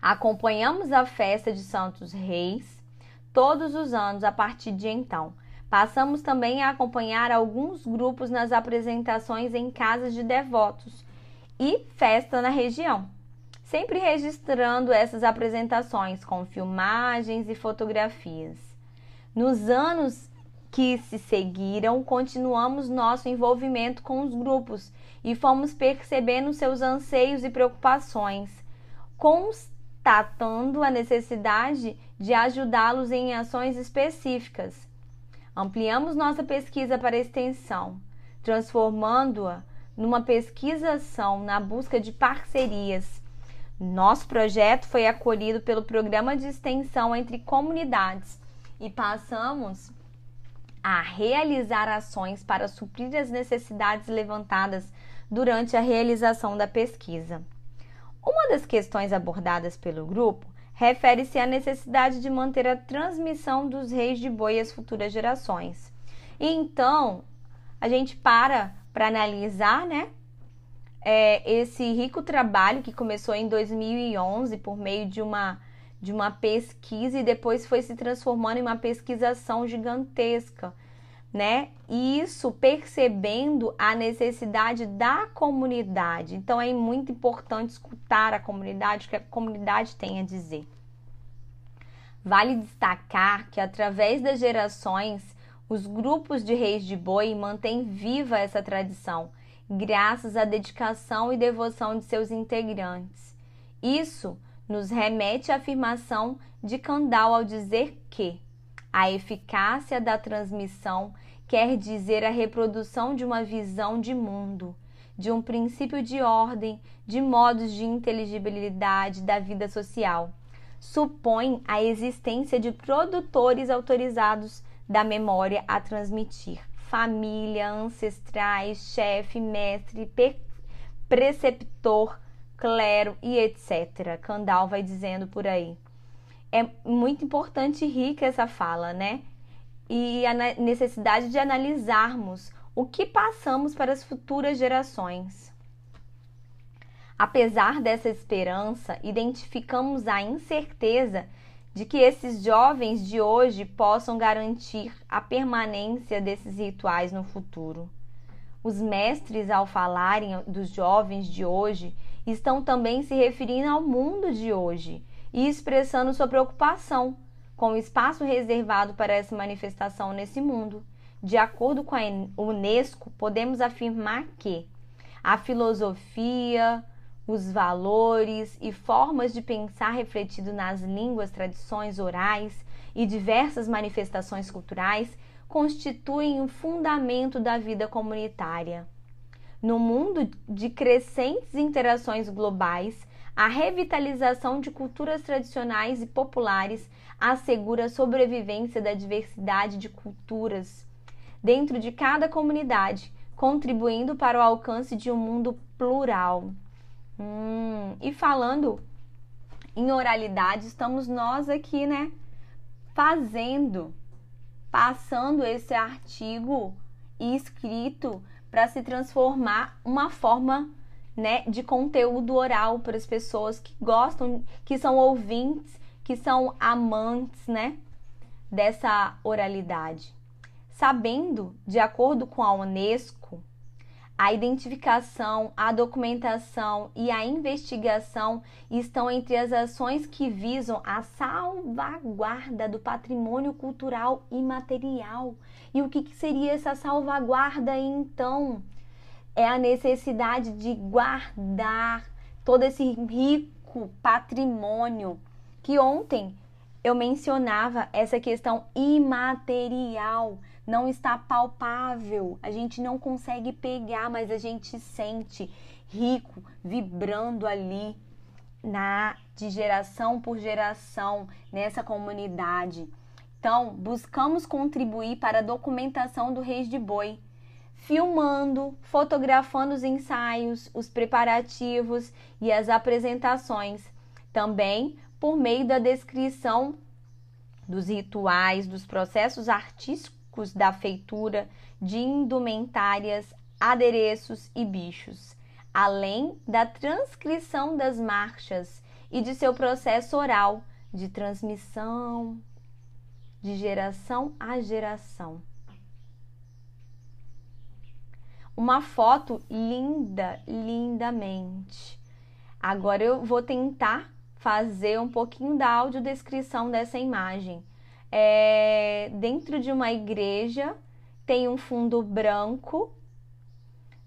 Acompanhamos a festa de Santos Reis todos os anos a partir de então. Passamos também a acompanhar alguns grupos nas apresentações em casas de devotos e festa na região, sempre registrando essas apresentações com filmagens e fotografias. Nos anos que se seguiram, continuamos nosso envolvimento com os grupos e fomos percebendo seus anseios e preocupações, constatando a necessidade de ajudá-los em ações específicas Ampliamos nossa pesquisa para extensão, transformando-a numa pesquisação na busca de parcerias. Nosso projeto foi acolhido pelo Programa de Extensão entre Comunidades e passamos a realizar ações para suprir as necessidades levantadas durante a realização da pesquisa. Uma das questões abordadas pelo grupo refere-se à necessidade de manter a transmissão dos reis de boi às futuras gerações. E então, a gente para para analisar, né? É, esse rico trabalho que começou em 2011 por meio de uma de uma pesquisa e depois foi se transformando em uma pesquisação gigantesca, né? Isso percebendo a necessidade da comunidade. Então é muito importante escutar a comunidade, o que a comunidade tem a dizer. Vale destacar que através das gerações, os grupos de reis de boi mantêm viva essa tradição, graças à dedicação e devoção de seus integrantes. Isso nos remete à afirmação de Kandal ao dizer que A eficácia da transmissão quer dizer a reprodução de uma visão de mundo, de um princípio de ordem, de modos de inteligibilidade da vida social. Supõe a existência de produtores autorizados da memória a transmitir, família, ancestrais, chefe, mestre, preceptor, clero e etc. Candal vai dizendo por aí. É muito importante e rica essa fala, né? E a necessidade de analisarmos o que passamos para as futuras gerações. Apesar dessa esperança, identificamos a incerteza de que esses jovens de hoje possam garantir a permanência desses rituais no futuro. Os mestres, ao falarem dos jovens de hoje, estão também se referindo ao mundo de hoje e expressando sua preocupação com o espaço reservado para essa manifestação nesse mundo. De acordo com a Unesco, podemos afirmar que a filosofia, os valores e formas de pensar refletidos nas línguas, tradições orais e diversas manifestações culturais constituem o um fundamento da vida comunitária. No mundo de crescentes interações globais, a revitalização de culturas tradicionais e populares assegura a sobrevivência da diversidade de culturas dentro de cada comunidade, contribuindo para o alcance de um mundo plural. Hum, e falando em oralidade, estamos nós aqui, né? Fazendo passando esse artigo escrito para se transformar uma forma né, de conteúdo oral para as pessoas que gostam, que são ouvintes, que são amantes, né, dessa oralidade. Sabendo, de acordo com a UNESCO, a identificação, a documentação e a investigação estão entre as ações que visam a salvaguarda do patrimônio cultural imaterial. E o que, seria essa salvaguarda então? É a necessidade de guardar todo esse rico patrimônio que ontem eu mencionava essa questão imaterial. Não está palpável, a gente não consegue pegar, mas a gente sente rico, vibrando ali na de geração por geração nessa comunidade. Então, buscamos contribuir para a documentação do Reis de Boi, filmando, fotografando os ensaios, os preparativos e as apresentações. Também por meio da descrição dos rituais, dos processos artísticos da feitura, de indumentárias, adereços e bichos, além da transcrição das marchas e de seu processo oral de transmissão de geração a geração. Uma foto linda, lindamente. Agora eu vou tentar fazer um pouquinho da audiodescrição dessa imagem é, dentro de uma igreja, tem um fundo branco,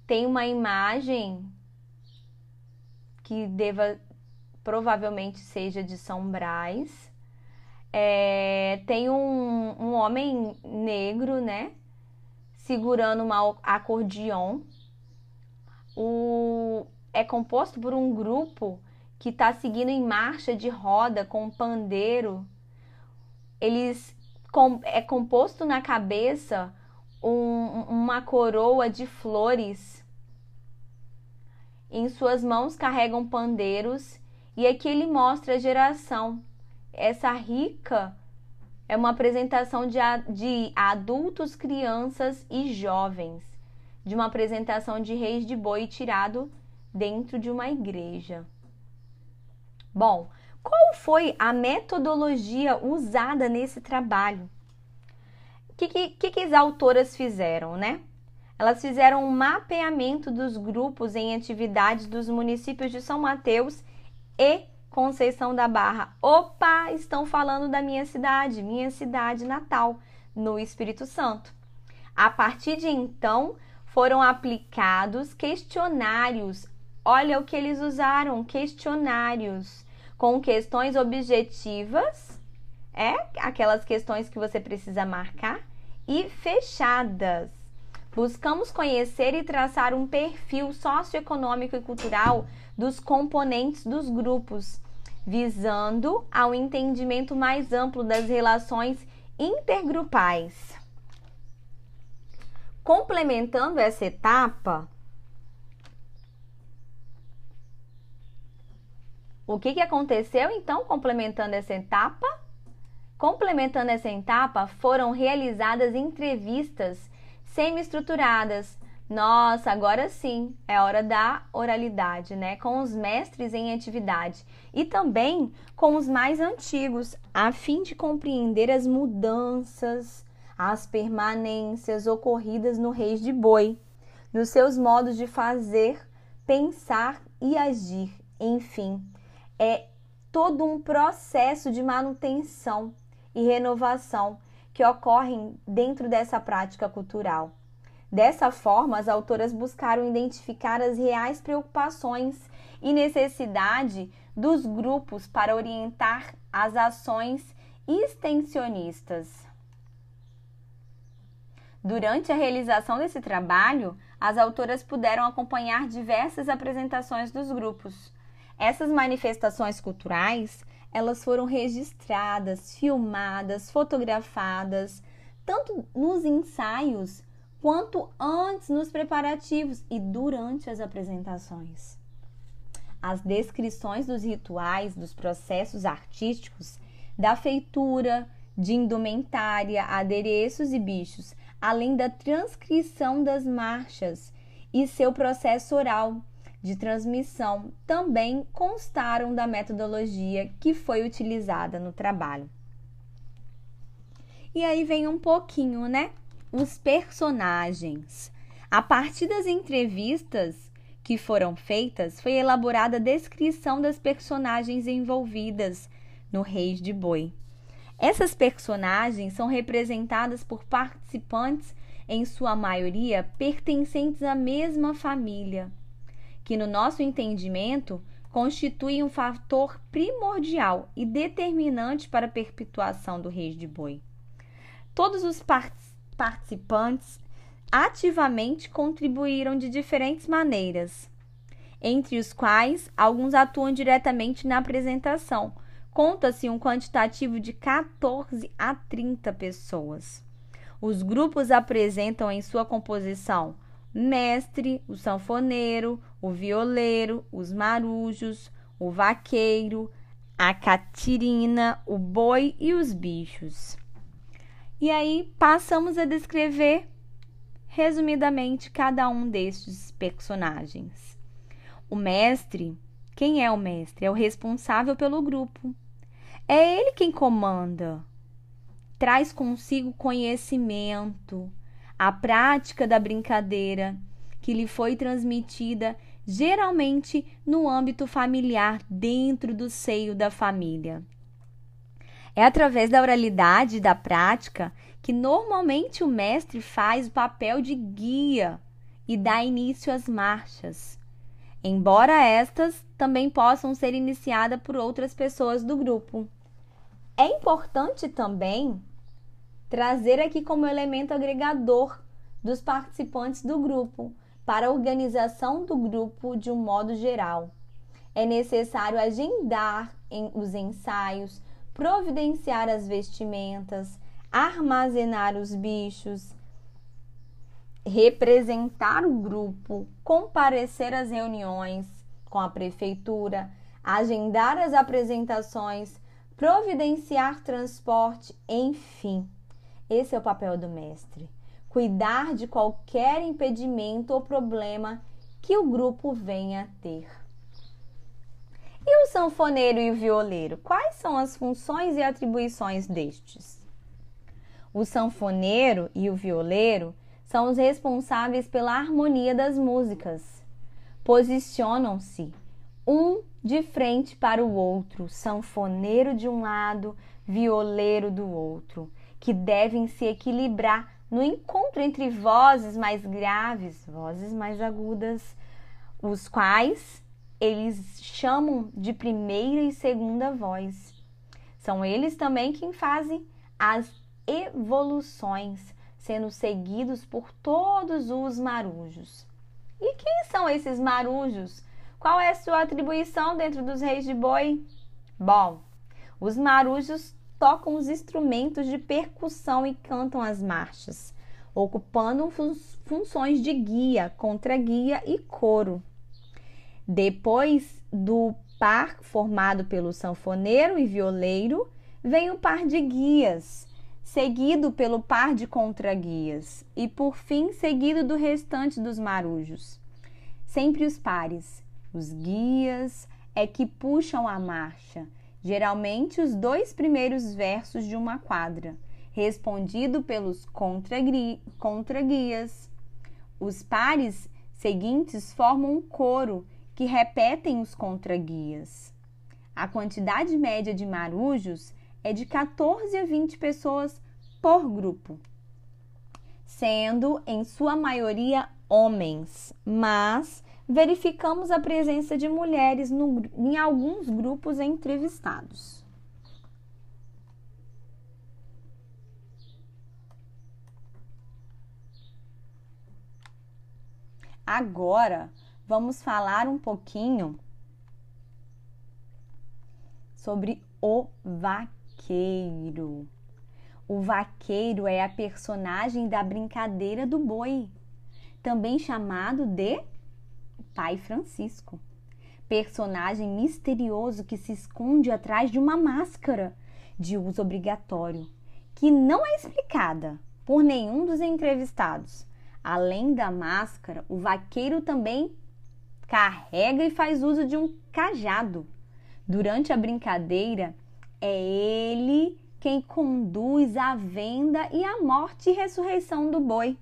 tem uma imagem que deva provavelmente seja de São Brás. É, tem um, um homem negro, né? Segurando uma acordeon. O, é composto por um grupo que está seguindo em marcha de roda com pandeiro eles com, é composto na cabeça um, uma coroa de flores. Em suas mãos carregam pandeiros e aqui ele mostra a geração. Essa rica é uma apresentação de, de adultos, crianças e jovens, de uma apresentação de reis de boi tirado dentro de uma igreja. Bom, qual foi a metodologia usada nesse trabalho? O que, que, que, as autoras fizeram, né? Elas fizeram um mapeamento dos grupos em atividades dos municípios de São Mateus e Conceição da Barra. Opa, estão falando da minha cidade, minha cidade natal, no Espírito Santo. A partir de então, foram aplicados questionários. Olha o que eles usaram: questionários com questões objetivas é aquelas questões que você precisa marcar, e fechadas. Buscamos conhecer e traçar um perfil socioeconômico e cultural dos componentes dos grupos, visando ao entendimento mais amplo das relações intergrupais. Complementando essa etapa, o que, que aconteceu então, complementando essa etapa? Complementando essa etapa, foram realizadas entrevistas semi-estruturadas. Nossa, agora sim é hora da oralidade, né? Com os mestres em atividade e também com os mais antigos, a fim de compreender as mudanças, as permanências ocorridas no Reis de Boi, nos seus modos de fazer, pensar e agir. Enfim, é todo um processo de manutenção e renovação que ocorrem dentro dessa prática cultural. Dessa forma, as autoras buscaram identificar as reais preocupações e necessidade dos grupos para orientar as ações extensionistas. Durante a realização desse trabalho, as autoras puderam acompanhar diversas apresentações dos grupos. Essas manifestações culturais elas foram registradas, filmadas, fotografadas, tanto nos ensaios quanto antes nos preparativos e durante as apresentações. As descrições dos rituais, dos processos artísticos, da feitura, de indumentária, adereços e bichos, além da transcrição das marchas e seu processo oral, de transmissão também constaram da metodologia que foi utilizada no trabalho. E aí vem um pouquinho, né? Os personagens. A partir das entrevistas que foram feitas, foi elaborada a descrição das personagens envolvidas no Reis de Boi. Essas personagens são representadas por participantes, em sua maioria pertencentes à mesma família que no nosso entendimento constitui um fator primordial e determinante para a perpetuação do Reis de Boi. Todos os participantes ativamente contribuíram de diferentes maneiras, entre os quais alguns atuam diretamente na apresentação. Conta-se um quantitativo de 14 a 30 pessoas. Os grupos apresentam em sua composição mestre, o sanfoneiro, o violeiro, os marujos, o vaqueiro, a catirina, o boi e os bichos. E aí passamos a descrever resumidamente cada um destes personagens. O mestre, quem é o mestre? É o responsável pelo grupo. É ele quem comanda. Traz consigo conhecimento, a prática da brincadeira que lhe foi transmitida geralmente no âmbito familiar, dentro do seio da família. É através da oralidade e da prática que normalmente o mestre faz o papel de guia e dá início às marchas, embora estas também possam ser iniciadas por outras pessoas do grupo. É importante também trazer aqui como elemento agregador dos participantes do grupo para a organização do grupo de um modo geral. É necessário agendar os ensaios, providenciar as vestimentas, armazenar os bichos, representar o grupo, comparecer às reuniões com a prefeitura, agendar as apresentações, providenciar transporte, enfim. Esse é o papel do mestre. Cuidar de qualquer impedimento ou problema que o grupo venha a ter. E o sanfoneiro e o violeiro? Quais são as funções e atribuições destes? O sanfoneiro e o violeiro são os responsáveis pela harmonia das músicas. Posicionam-se um de frente para o outro, sanfoneiro de um lado, violeiro do outro que devem se equilibrar no encontro entre vozes mais graves, vozes mais agudas, os quais eles chamam de primeira e segunda voz. São eles também quem fazem as evoluções, sendo seguidos por todos os marujos. E quem são esses marujos? Qual é a sua atribuição dentro dos reis de boi? Bom, os marujos tocam os instrumentos de percussão e cantam as marchas, ocupando fun funções de guia, contra-guia e coro. Depois do par formado pelo sanfoneiro e violeiro, vem o par de guias, seguido pelo par de contraguias e, por fim, seguido do restante dos marujos. Sempre os pares, os guias é que puxam a marcha, geralmente os dois primeiros versos de uma quadra, respondido pelos contraguias. Os pares seguintes formam um coro que repetem os contraguias. A quantidade média de marujos é de 14 a 20 pessoas por grupo, sendo em sua maioria homens, mas verificamos a presença de mulheres no, em alguns grupos entrevistados. Agora vamos falar um pouquinho sobre o vaqueiro. O vaqueiro é a personagem da brincadeira do boi, também chamado de Pai Francisco. Personagem misterioso que se esconde atrás de uma máscara de uso obrigatório, que não é explicada por nenhum dos entrevistados. Além da máscara, o vaqueiro também carrega e faz uso de um cajado. Durante a brincadeira, é ele quem conduz a venda e a morte e ressurreição do boi.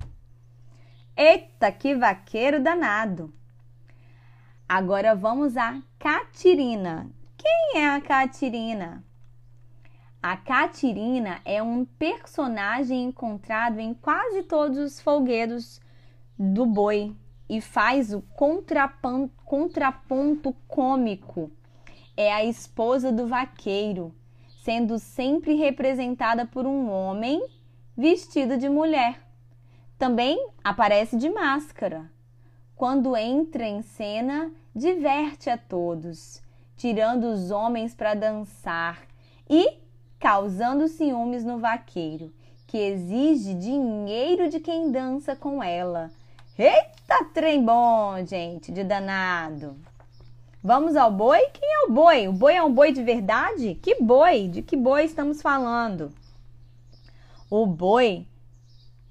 Eita, que vaqueiro danado! Agora vamos a Catirina. Quem é a Catirina? A Catirina é um personagem encontrado em quase todos os folguedos do boi e faz o contraponto cômico. É a esposa do vaqueiro, sendo sempre representada por um homem vestido de mulher. Também aparece de máscara. Quando entra em cena, diverte a todos, tirando os homens para dançar e causando ciúmes no vaqueiro, que exige dinheiro de quem dança com ela. Eita, trem bom, gente, de danado. Vamos ao boi? Quem é o boi? O boi é um boi de verdade? Que boi? De que boi estamos falando? O boi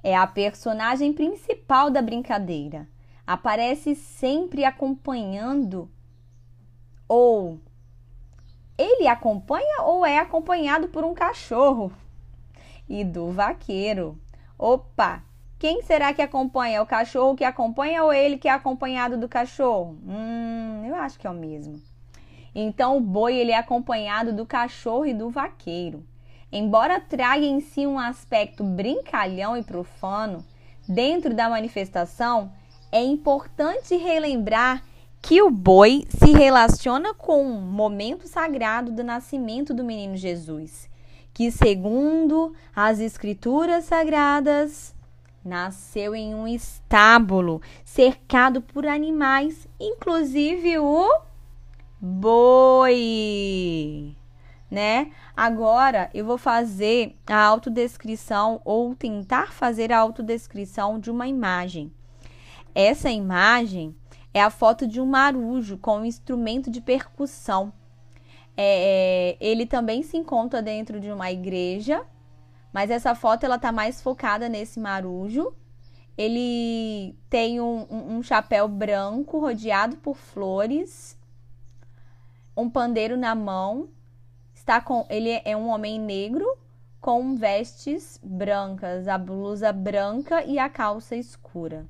é a personagem principal da brincadeira aparece sempre acompanhando ou ele acompanha ou é acompanhado por um cachorro e do vaqueiro. Opa, quem será que acompanha? O cachorro que acompanha ou ele que é acompanhado do cachorro? Hum, eu acho que é o mesmo. Então o boi ele é acompanhado do cachorro e do vaqueiro. Embora traga em si um aspecto brincalhão e profano, dentro da manifestação é importante relembrar que o boi se relaciona com o momento sagrado do nascimento do menino Jesus, que, segundo as escrituras sagradas, nasceu em um estábulo cercado por animais, inclusive o boi, né? Agora eu vou fazer a autodescrição ou tentar fazer a autodescrição de uma imagem. Essa imagem é a foto de um marujo com um instrumento de percussão. É, é, ele também se encontra dentro de uma igreja, mas essa foto ela tá mais focada nesse marujo. Ele tem um, um, chapéu branco rodeado por flores, um pandeiro na mão. Está com ele é um homem negro com vestes brancas, a blusa branca e a calça escura.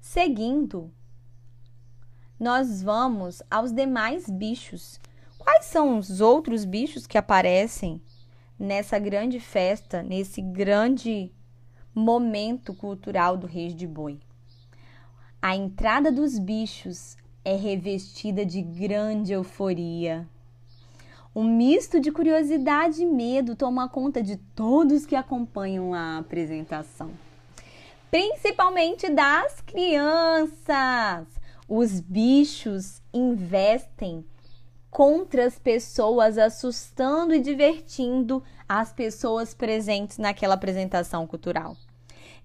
Seguindo, nós vamos aos demais bichos. Quais são os outros bichos que aparecem nessa grande festa, nesse grande momento cultural do Reis de Boi? A entrada dos bichos é revestida de grande euforia. Um misto de curiosidade e medo toma conta de todos que acompanham a apresentação, principalmente das crianças. Os bichos investem contra as pessoas, assustando e divertindo as pessoas presentes naquela apresentação cultural.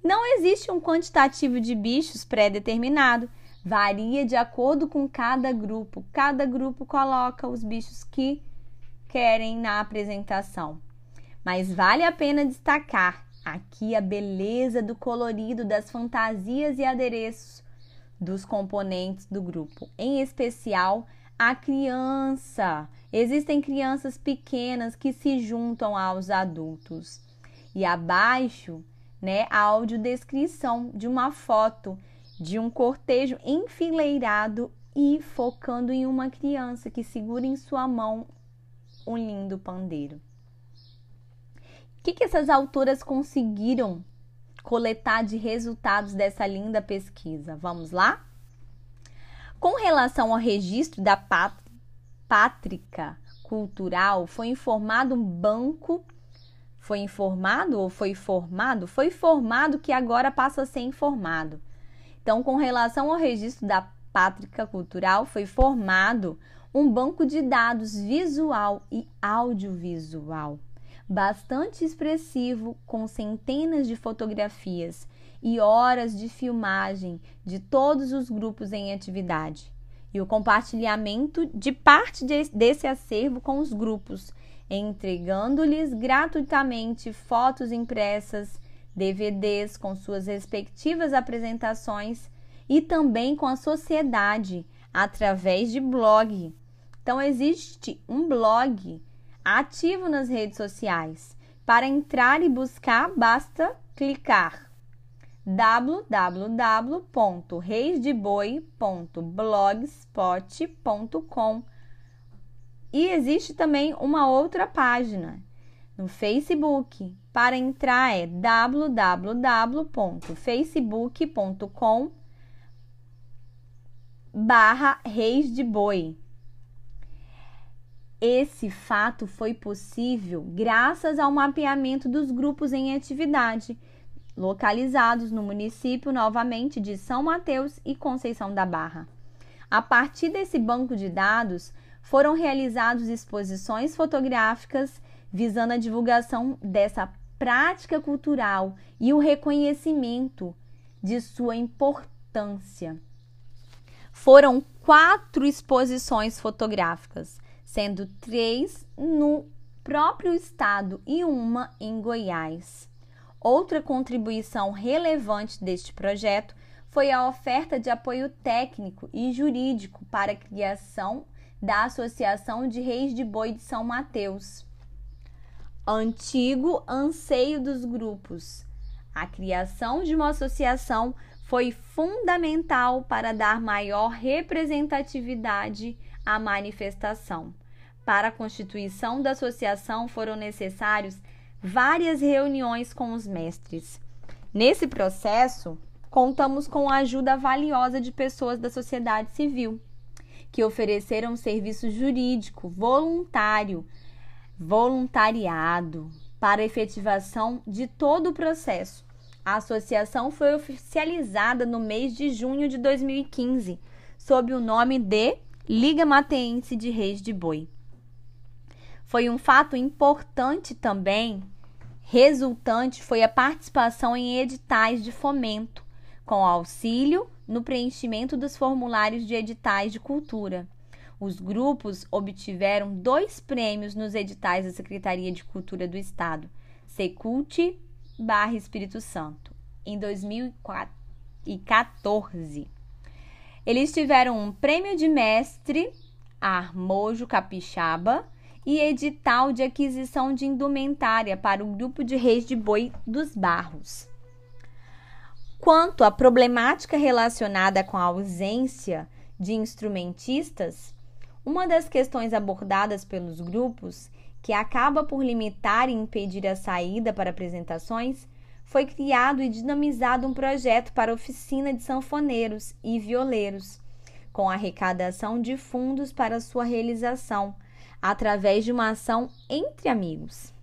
Não existe um quantitativo de bichos pré-determinado, varia de acordo com cada grupo. Cada grupo coloca os bichos que querem na apresentação. Mas vale a pena destacar aqui a beleza do colorido das fantasias e adereços dos componentes do grupo, em especial a criança. Existem crianças pequenas que se juntam aos adultos. E abaixo, né, a audiodescrição de uma foto de um cortejo enfileirado e focando em uma criança que segura em sua mão um lindo pandeiro. O que, que essas autoras conseguiram coletar de resultados dessa linda pesquisa? Vamos lá? Com relação ao registro da pátrica cultural, foi informado um banco. Foi informado ou foi formado? Foi formado que agora passa a ser informado. Então, com relação ao registro da pátrica cultural, foi formado um banco de dados visual e audiovisual, bastante expressivo, com centenas de fotografias e horas de filmagem de todos os grupos em atividade, e o compartilhamento de parte desse acervo com os grupos, entregando-lhes gratuitamente fotos impressas, DVDs com suas respectivas apresentações e também com a sociedade através de blog. Então existe um blog ativo nas redes sociais. Para entrar e buscar, basta clicar www.reisdeboi.blogspot.com e existe também uma outra página no Facebook. Para entrar é www.facebook.com barra Reis de Boi. Esse fato foi possível graças ao mapeamento dos grupos em atividade, localizados no município novamente de São Mateus e Conceição da Barra. A partir desse banco de dados, foram realizadas exposições fotográficas visando a divulgação dessa prática cultural e o reconhecimento de sua importância. Foram quatro exposições fotográficas, sendo três no próprio estado e uma em Goiás. Outra contribuição relevante deste projeto foi a oferta de apoio técnico e jurídico para a criação da Associação de Reis de Boi de São Mateus. Antigo anseio dos grupos. A criação de uma associação foi fundamental para dar maior representatividade à manifestação. Para a constituição da associação foram necessários várias reuniões com os mestres. Nesse processo, contamos com a ajuda valiosa de pessoas da sociedade civil, que ofereceram serviço jurídico, voluntário, voluntariado para efetivação de todo o processo a associação foi oficializada no mês de junho de 2015, sob o nome de Liga Mateense de Reis de Boi. Foi um fato importante também, resultante foi a participação em editais de fomento, com auxílio no preenchimento dos formulários de editais de cultura. Os grupos obtiveram dois prêmios nos editais da Secretaria de Cultura do Estado, Secult barra Espírito Santo, em 2014. Eles tiveram um prêmio de mestre Armojo Capixaba e edital de aquisição de indumentária para o grupo de reis de boi dos Barros. Quanto à problemática relacionada com a ausência de instrumentistas, uma das questões abordadas pelos grupos que acaba por limitar e impedir a saída para apresentações, foi criado e dinamizado um projeto para oficina de sanfoneiros e violeiros, com arrecadação de fundos para sua realização, através de uma ação entre amigos.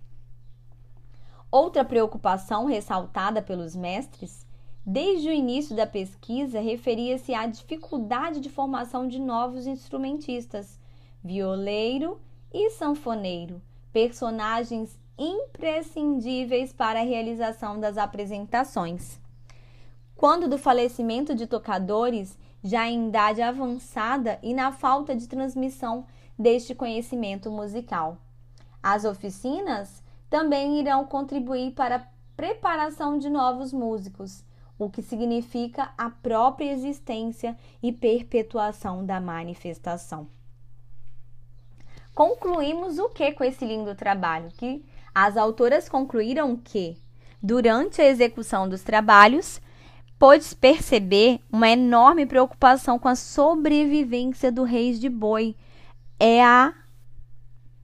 Outra preocupação ressaltada pelos mestres, desde o início da pesquisa, referia-se à dificuldade de formação de novos instrumentistas, violeiro e sanfoneiro, personagens imprescindíveis para a realização das apresentações. Quando do falecimento de tocadores, já em idade avançada e na falta de transmissão deste conhecimento musical. As oficinas também irão contribuir para a preparação de novos músicos, o que significa a própria existência e perpetuação da manifestação. Concluímos o que com esse lindo trabalho? Que as autoras concluíram que, durante a execução dos trabalhos, pôde perceber uma enorme preocupação com a sobrevivência do Reis de Boi. É a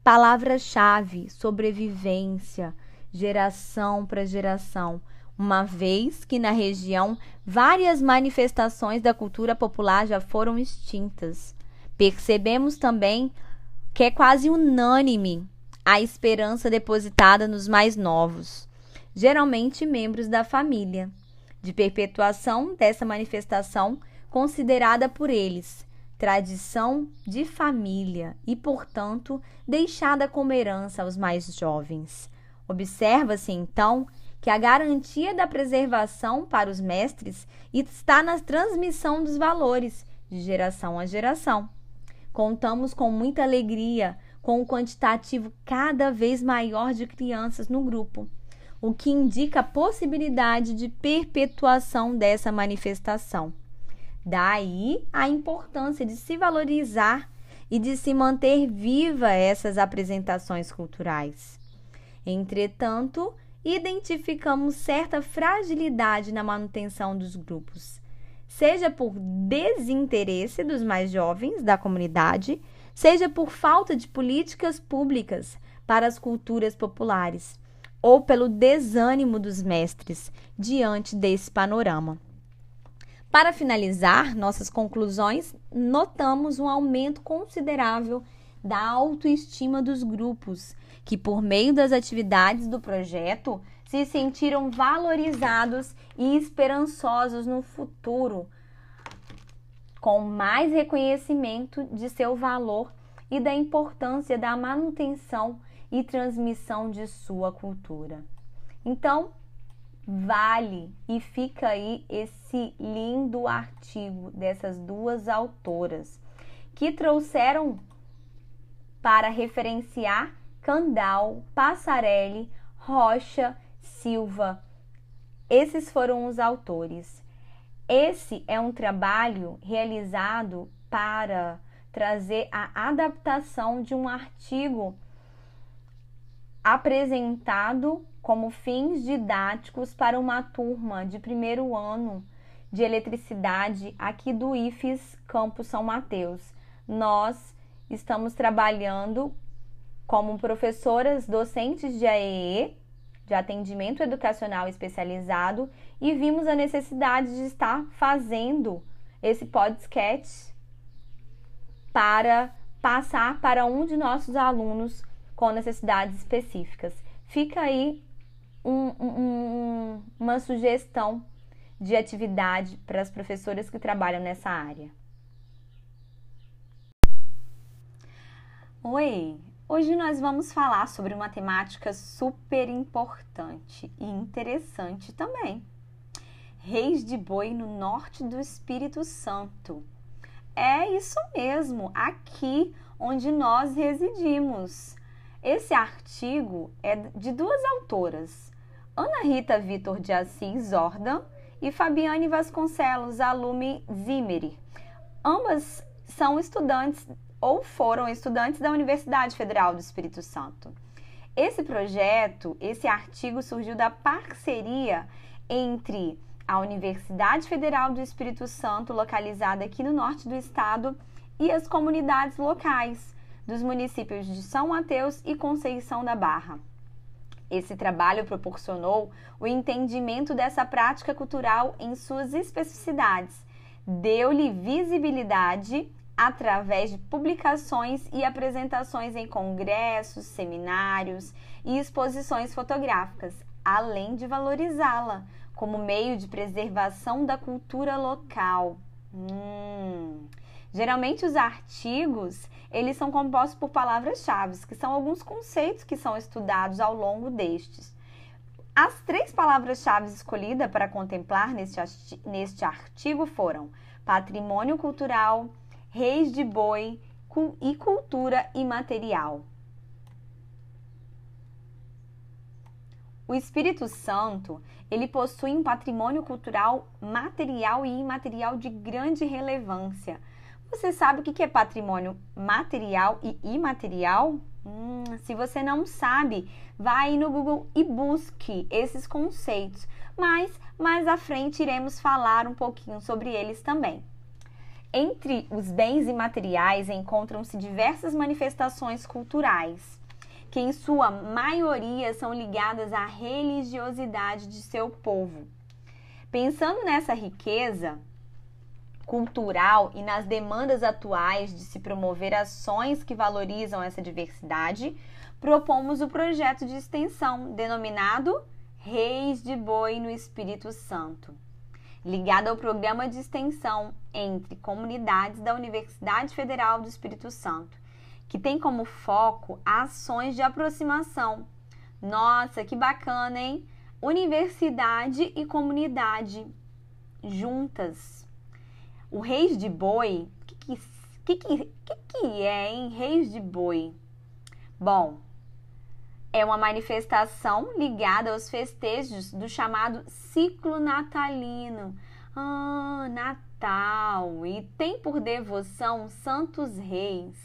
palavra-chave: sobrevivência, geração para geração. Uma vez que na região várias manifestações da cultura popular já foram extintas. Percebemos também que é quase unânime a esperança depositada nos mais novos, geralmente membros da família, de perpetuação dessa manifestação considerada por eles tradição de família e, portanto, deixada como herança aos mais jovens. Observa-se então que a garantia da preservação para os mestres está na transmissão dos valores de geração a geração. Contamos com muita alegria com o quantitativo cada vez maior de crianças no grupo, o que indica a possibilidade de perpetuação dessa manifestação. Daí a importância de se valorizar e de se manter viva essas apresentações culturais. Entretanto, identificamos certa fragilidade na manutenção dos grupos, seja por desinteresse dos mais jovens da comunidade, seja por falta de políticas públicas para as culturas populares, ou pelo desânimo dos mestres diante desse panorama. Para finalizar nossas conclusões, notamos um aumento considerável da autoestima dos grupos, que, por meio das atividades do projeto, se sentiram valorizados e esperançosos no futuro, com mais reconhecimento de seu valor e da importância da manutenção e transmissão de sua cultura. Então, vale e fica aí esse lindo artigo dessas duas autoras que trouxeram para referenciar Candal, Passarelli, Rocha, Silva. Esses foram os autores. Esse é um trabalho realizado para trazer a adaptação de um artigo apresentado como fins didáticos para uma turma de primeiro ano de eletricidade aqui do IFES Campus São Mateus. Nós estamos trabalhando como professoras docentes de AEE, de atendimento educacional especializado, e vimos a necessidade de estar fazendo esse podcast para passar para um de nossos alunos com necessidades específicas. Fica aí um, um, uma sugestão de atividade para as professoras que trabalham nessa área. Oi! Hoje nós vamos falar sobre uma temática super importante e interessante também. Reis de Boi no norte do Espírito Santo. É isso mesmo, aqui onde nós residimos. Esse artigo é de duas autoras, Ana Rita Vitor de Assis Jordan e Fabiane Vasconcelos Alume Zimeri. Ambas são estudantes ou foram estudantes da Universidade Federal do Espírito Santo. Esse projeto, esse artigo surgiu da parceria entre a Universidade Federal do Espírito Santo, localizada aqui no norte do estado, e as comunidades locais dos municípios de São Mateus e Conceição da Barra. Esse trabalho proporcionou o entendimento dessa prática cultural em suas especificidades, deu-lhe visibilidade através de publicações e apresentações em congressos, seminários e exposições fotográficas, além de valorizá-la como meio de preservação da cultura local. Hum. Geralmente os artigos, eles são compostos por palavras-chave, que são alguns conceitos que são estudados ao longo destes. As três palavras-chave escolhidas para contemplar neste, artigo foram patrimônio cultural, reis de boi e cultura imaterial. O Espírito Santo, ele possui um patrimônio cultural material e imaterial de grande relevância. Você sabe o que é patrimônio material e imaterial? Hum, se você não sabe, vai no Google e busque esses conceitos. Mas mais à frente iremos falar um pouquinho sobre eles também. Entre os bens imateriais encontram-se diversas manifestações culturais, que em sua maioria são ligadas à religiosidade de seu povo. Pensando nessa riqueza cultural e nas demandas atuais de se promover ações que valorizam essa diversidade, propomos o projeto de extensão denominado Reis de Boi no Espírito Santo ligada ao programa de extensão entre comunidades da Universidade Federal do Espírito Santo, que tem como foco ações de aproximação. Nossa, que bacana, hein? Universidade e comunidade juntas. O Reis de Boi, o que, que, que, que, que é, hein? Reis de Boi. Bom, é uma manifestação ligada aos festejos do chamado ciclo natalino. Ah, Natal! E tem por devoção santos reis.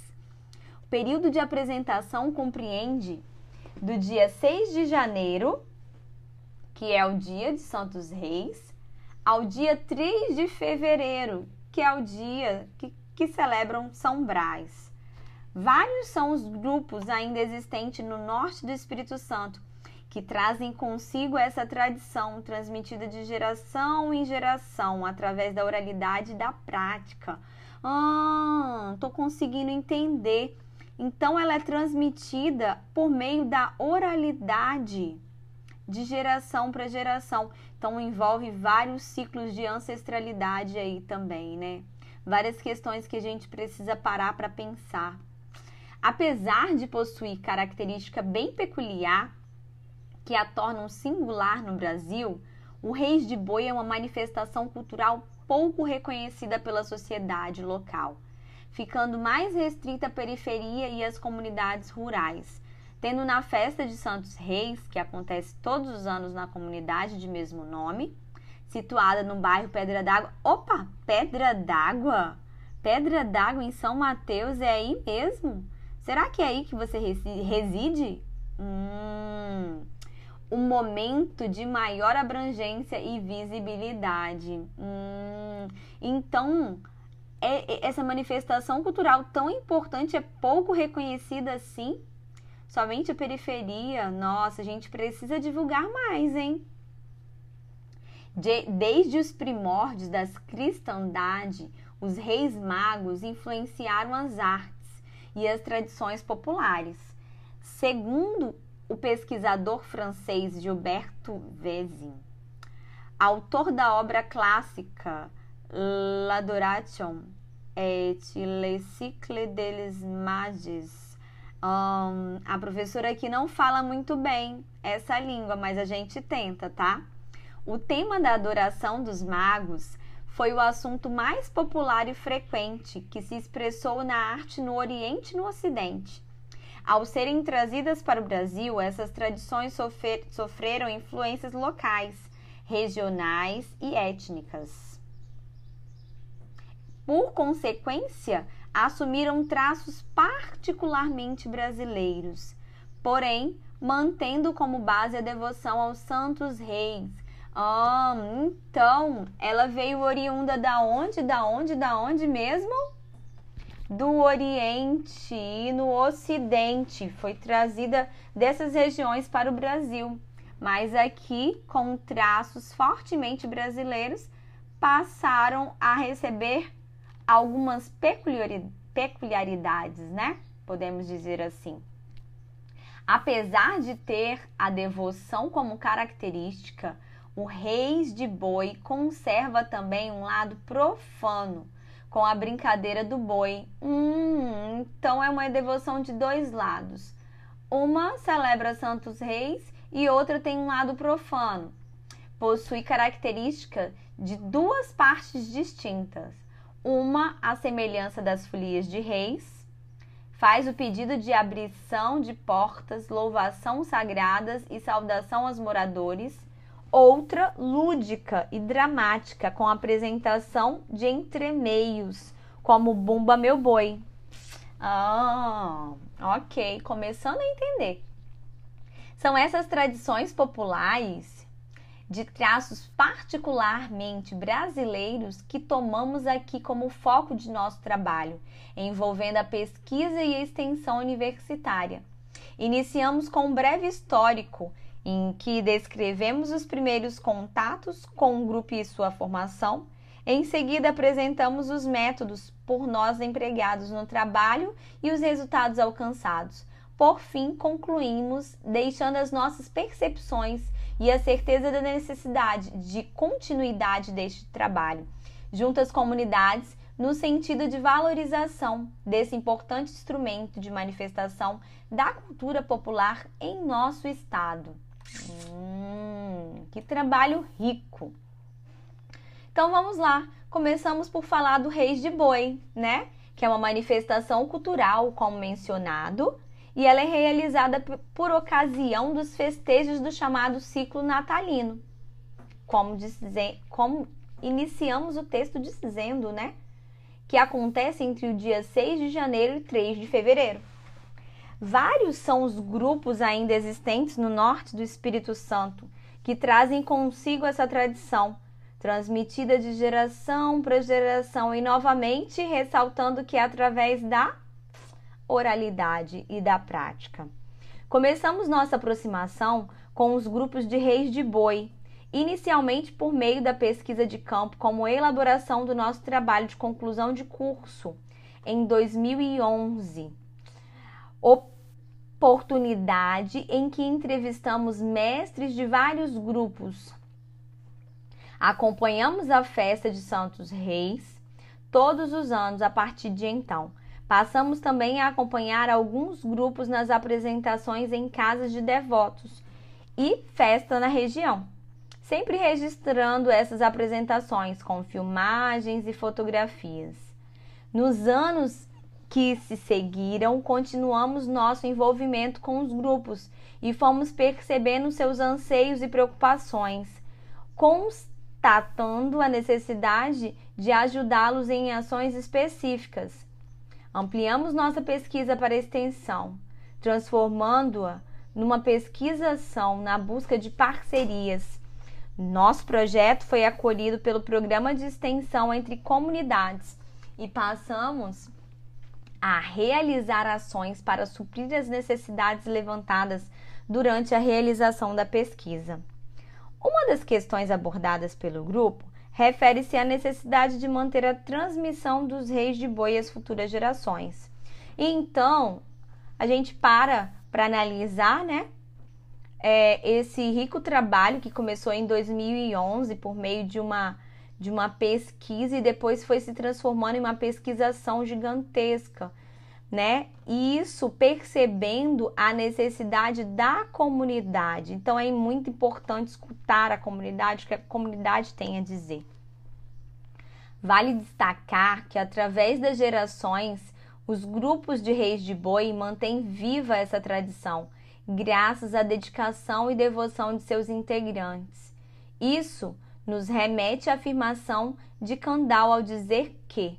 O período de apresentação compreende do dia 6 de janeiro, que é o dia de Santos Reis, ao dia 3 de fevereiro, que é o dia que, que celebram São Brás. Vários são os grupos ainda existentes no norte do Espírito Santo que trazem consigo essa tradição transmitida de geração em geração através da oralidade e da prática. Ah, tô conseguindo entender. Então ela é transmitida por meio da oralidade de geração para geração. Então envolve vários ciclos de ancestralidade aí também, né? Várias questões que a gente precisa parar para pensar. Apesar de possuir característica bem peculiar que a tornam singular no Brasil, o Reis de Boi é uma manifestação cultural pouco reconhecida pela sociedade local, ficando mais restrita à periferia e às comunidades rurais, tendo na festa de Santos Reis, que acontece todos os anos na comunidade de mesmo nome, situada no bairro Pedra d'Água. Opa, Pedra d'Água? Pedra d'Água em São Mateus é aí mesmo? Será que é aí que você reside? Hum, um momento de maior abrangência e visibilidade. Hum, então, é, é, essa manifestação cultural tão importante é pouco reconhecida assim? Somente a periferia? Nossa, a gente precisa divulgar mais, hein? De, desde os primórdios da cristandade, os reis magos influenciaram as artes e as tradições populares. Segundo o pesquisador francês Gilberto Vezin, autor da obra clássica L'Adoration et le cycle des mages. Um, a professora aqui não fala muito bem essa língua, mas a gente tenta, tá? O tema da adoração dos magos foi o assunto mais popular e frequente que se expressou na arte no Oriente e no Ocidente. Ao serem trazidas para o Brasil, essas tradições sofrer, sofreram influências locais, regionais e étnicas. Por consequência, assumiram traços particularmente brasileiros, porém mantendo como base a devoção aos santos reis, ah, então ela veio oriunda da onde? Da onde? Da onde mesmo? Do Oriente e no Ocidente. Foi trazida dessas regiões para o Brasil, mas aqui com traços fortemente brasileiros, passaram a receber algumas peculiaridades, né? Podemos dizer assim. Apesar de ter a devoção como característica, o Reis de Boi conserva também um lado profano, com a brincadeira do boi. Hum, então é uma devoção de dois lados. Uma celebra Santos Reis e outra tem um lado profano. Possui característica de duas partes distintas. Uma, a semelhança das folias de reis, faz o pedido de abrição de portas, louvação sagradas e saudação aos moradores. Outra lúdica e dramática, com apresentação de entremeios, como Bumba Meu Boi. Ah, ok, começando a entender. São essas tradições populares de traços particularmente brasileiros que tomamos aqui como foco de nosso trabalho, envolvendo a pesquisa e a extensão universitária. Iniciamos com um breve histórico em que descrevemos os primeiros contatos com o grupo e sua formação. Em seguida, apresentamos os métodos por nós empregados no trabalho e os resultados alcançados. Por fim, concluímos deixando as nossas percepções e a certeza da necessidade de continuidade deste trabalho, junto às comunidades, no sentido de valorização desse importante instrumento de manifestação da cultura popular em nosso estado. Hum, que trabalho rico! Então vamos lá. Começamos por falar do Reis de Boi, né? Que é uma manifestação cultural, como mencionado, e ela é realizada por ocasião dos festejos do chamado ciclo natalino. Como, dizer, como iniciamos o texto dizendo, né? Que acontece entre o dia 6 de janeiro e 3 de fevereiro. Vários são os grupos ainda existentes no norte do Espírito Santo que trazem consigo essa tradição, transmitida de geração para geração e novamente ressaltando que é através da oralidade e da prática. Começamos nossa aproximação com os grupos de reis de boi, inicialmente por meio da pesquisa de campo, como elaboração do nosso trabalho de conclusão de curso em 2011. Oportunidade em que entrevistamos mestres de vários grupos. Acompanhamos a festa de Santos Reis todos os anos a partir de então. Passamos também a acompanhar alguns grupos nas apresentações em casas de devotos e festa na região, sempre registrando essas apresentações com filmagens e fotografias. Nos anos que se seguiram, continuamos nosso envolvimento com os grupos e fomos percebendo seus anseios e preocupações, constatando a necessidade de ajudá-los em ações específicas Ampliamos nossa pesquisa para extensão, transformando-a numa pesquisação na busca de parcerias. Nosso projeto foi acolhido pelo Programa de Extensão entre Comunidades e passamos a realizar ações para suprir as necessidades levantadas durante a realização da pesquisa. Uma das questões abordadas pelo grupo refere-se à necessidade de manter a transmissão dos reis de boi às futuras gerações. E então, a gente para para analisar, né? É, esse rico trabalho que começou em 2011 por meio de uma, de uma pesquisa e depois foi se transformando em uma pesquisação gigantesca, né? Isso percebendo a necessidade da comunidade. Então é muito importante escutar a comunidade, o que a comunidade tem a dizer. Vale destacar que através das gerações, os grupos de reis de boi mantêm viva essa tradição, graças à dedicação e devoção de seus integrantes. Isso nos remete à afirmação de Kandal ao dizer que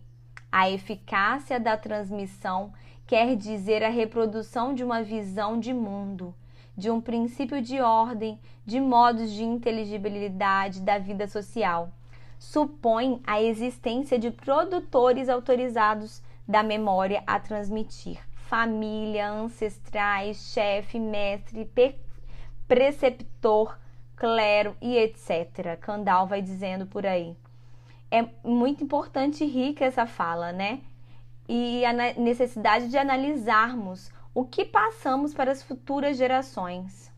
a eficácia da transmissão quer dizer a reprodução de uma visão de mundo, de um princípio de ordem, de modos de inteligibilidade da vida social. Supõe a existência de produtores autorizados da memória a transmitir, família, ancestrais, chefe, mestre, preceptor, clero e etc. Candal vai dizendo por aí. é muito importante e rica essa fala, né? E a necessidade de analisarmos o que passamos para as futuras gerações.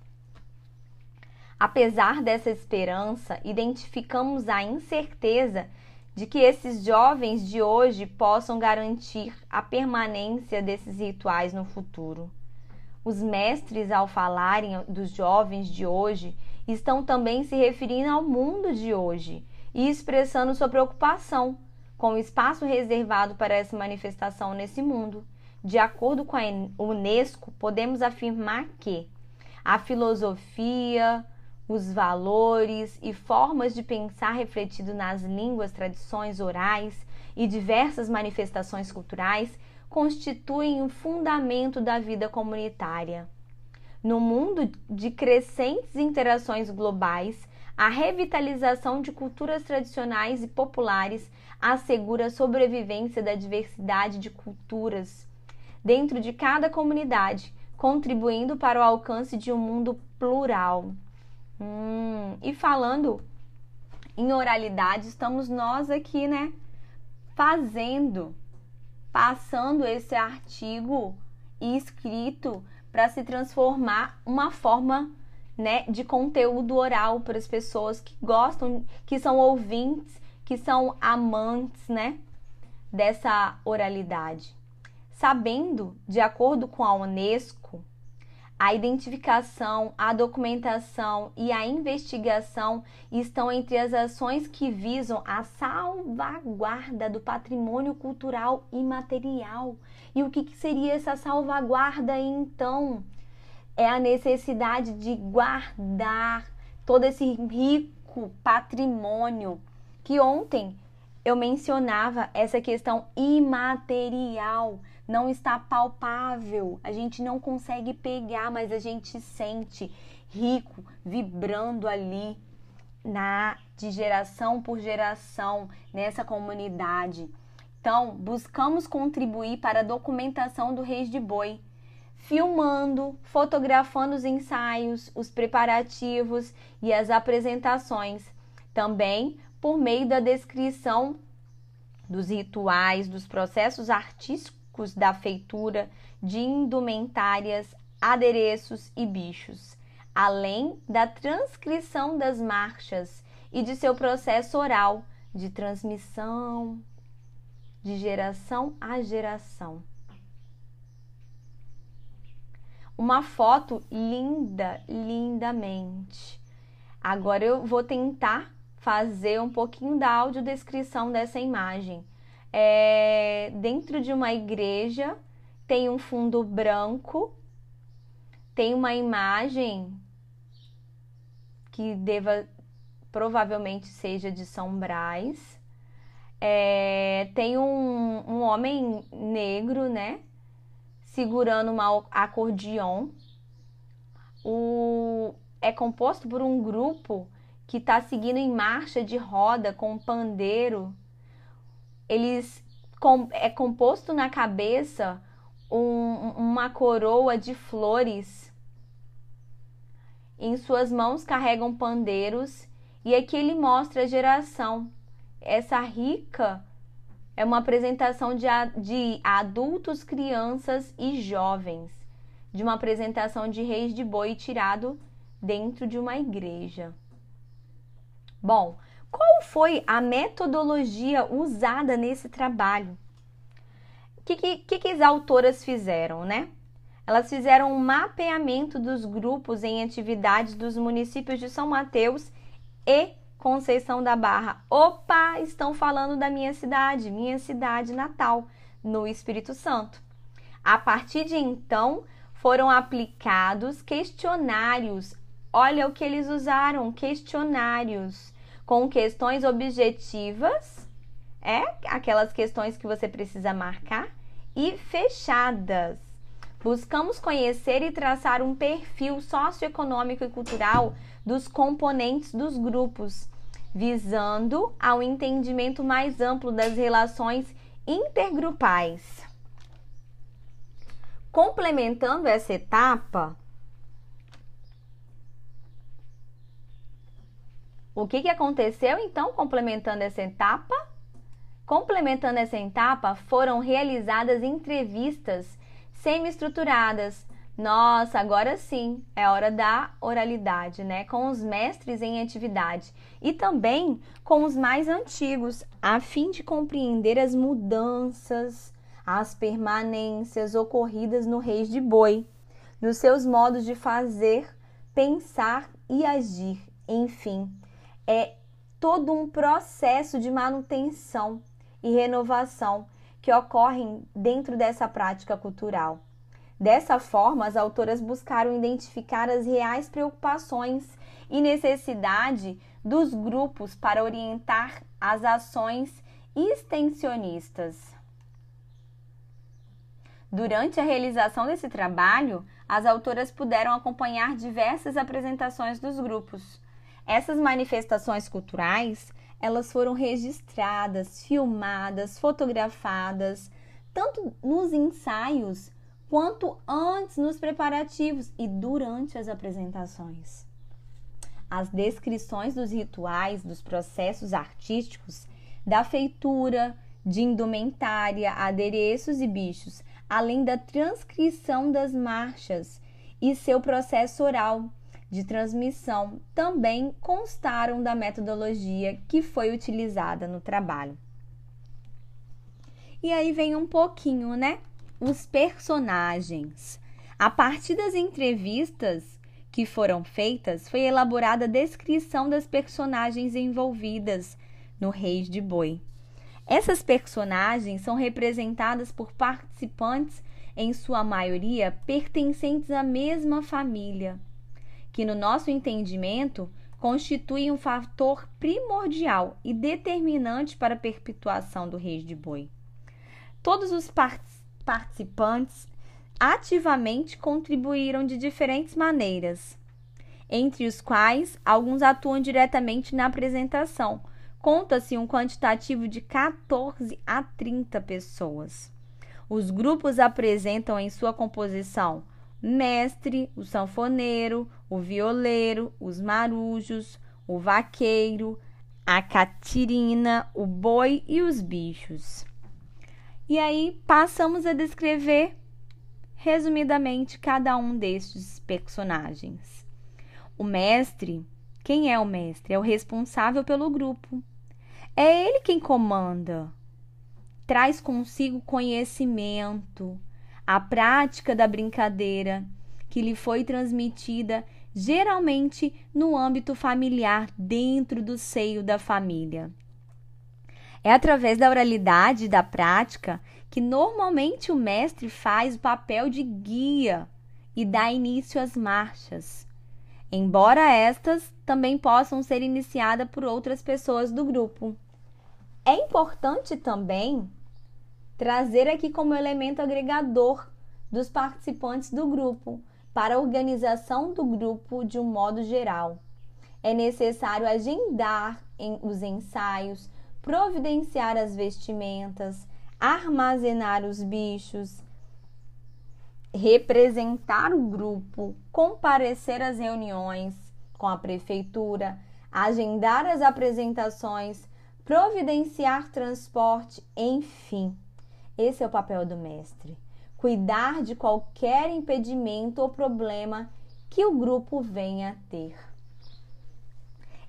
Apesar dessa esperança, identificamos a incerteza de que esses jovens de hoje possam garantir a permanência desses rituais no futuro. Os mestres, ao falarem dos jovens de hoje, estão também se referindo ao mundo de hoje e expressando sua preocupação com o espaço reservado para essa manifestação nesse mundo. De acordo com a Unesco, podemos afirmar que a filosofia, os valores e formas de pensar refletido nas línguas, tradições orais e diversas manifestações culturais constituem o um fundamento da vida comunitária. No mundo de crescentes interações globais, a revitalização de culturas tradicionais e populares assegura a sobrevivência da diversidade de culturas dentro de cada comunidade, contribuindo para o alcance de um mundo plural. Hum, e falando em oralidade, estamos nós aqui, né? Fazendo, passando esse artigo escrito para se transformar uma forma né, de conteúdo oral para as pessoas que gostam, que são ouvintes, que são amantes, né, dessa oralidade. Sabendo, de acordo com a Unesco, a identificação, a documentação e a investigação estão entre as ações que visam a salvaguarda do patrimônio cultural imaterial. E o que, seria essa salvaguarda então? É a necessidade de guardar todo esse rico patrimônio que ontem eu mencionava essa questão imaterial. Não está palpável, a gente não consegue pegar, mas a gente sente rico, vibrando ali na de geração por geração nessa comunidade. Então, buscamos contribuir para a documentação do Reis de Boi, filmando, fotografando os ensaios, os preparativos e as apresentações. Também por meio da descrição dos rituais, dos processos artísticos da feitura de indumentárias, adereços e bichos, além da transcrição das marchas e de seu processo oral de transmissão de geração a geração. Uma foto linda, lindamente. Agora eu vou tentar fazer um pouquinho da audiodescrição dessa imagem é, dentro de uma igreja, tem um fundo branco, tem uma imagem que deva provavelmente seja de São Brás. É, tem um, um homem negro, né? Segurando uma acordeon. O, é composto por um grupo que está seguindo em marcha de roda com um pandeiro eles com, é composto na cabeça um, uma coroa de flores. Em suas mãos carregam pandeiros e aqui ele mostra a geração. Essa rica é uma apresentação de, de adultos, crianças e jovens, de uma apresentação de reis de boi tirado dentro de uma igreja. Bom, qual foi a metodologia usada nesse trabalho? O que, que, que, as autoras fizeram, né? Elas fizeram um mapeamento dos grupos em atividades dos municípios de São Mateus e Conceição da Barra. Opa, estão falando da minha cidade, minha cidade natal, no Espírito Santo. A partir de então, foram aplicados questionários. Olha o que eles usaram: questionários com questões objetivas, é aquelas questões que você precisa marcar, e fechadas. Buscamos conhecer e traçar um perfil socioeconômico e cultural dos componentes dos grupos, visando ao entendimento mais amplo das relações intergrupais. Complementando essa etapa, O que, que aconteceu então, complementando essa etapa? Complementando essa etapa, foram realizadas entrevistas semi-estruturadas. Nossa, agora sim é hora da oralidade, né? Com os mestres em atividade e também com os mais antigos, a fim de compreender as mudanças, as permanências ocorridas no Reis de Boi, nos seus modos de fazer, pensar e agir, enfim é todo um processo de manutenção e renovação que ocorrem dentro dessa prática cultural. Dessa forma, as autoras buscaram identificar as reais preocupações e necessidade dos grupos para orientar as ações extensionistas. Durante a realização desse trabalho, as autoras puderam acompanhar diversas apresentações dos grupos, essas manifestações culturais, elas foram registradas, filmadas, fotografadas, tanto nos ensaios quanto antes nos preparativos e durante as apresentações. As descrições dos rituais, dos processos artísticos, da feitura, de indumentária, adereços e bichos, além da transcrição das marchas e seu processo oral, de transmissão também constaram da metodologia que foi utilizada no trabalho. E aí vem um pouquinho, né? Os personagens. A partir das entrevistas que foram feitas, foi elaborada a descrição das personagens envolvidas no Reis de Boi. Essas personagens são representadas por participantes, em sua maioria pertencentes à mesma família que no nosso entendimento constitui um fator primordial e determinante para a perpetuação do Reis de Boi. Todos os participantes ativamente contribuíram de diferentes maneiras, entre os quais alguns atuam diretamente na apresentação. Conta-se um quantitativo de 14 a 30 pessoas. Os grupos apresentam em sua composição mestre, o sanfoneiro, o violeiro, os marujos, o vaqueiro, a catirina, o boi e os bichos. E aí passamos a descrever resumidamente cada um destes personagens. O mestre, quem é o mestre? É o responsável pelo grupo. É ele quem comanda. Traz consigo conhecimento, a prática da brincadeira que lhe foi transmitida geralmente no âmbito familiar, dentro do seio da família. É através da oralidade e da prática que normalmente o mestre faz o papel de guia e dá início às marchas, embora estas também possam ser iniciadas por outras pessoas do grupo. É importante também trazer aqui como elemento agregador dos participantes do grupo para a organização do grupo de um modo geral. É necessário agendar os ensaios, providenciar as vestimentas, armazenar os bichos, representar o grupo, comparecer às reuniões com a prefeitura, agendar as apresentações, providenciar transporte, enfim. Esse é o papel do mestre. Cuidar de qualquer impedimento ou problema que o grupo venha a ter.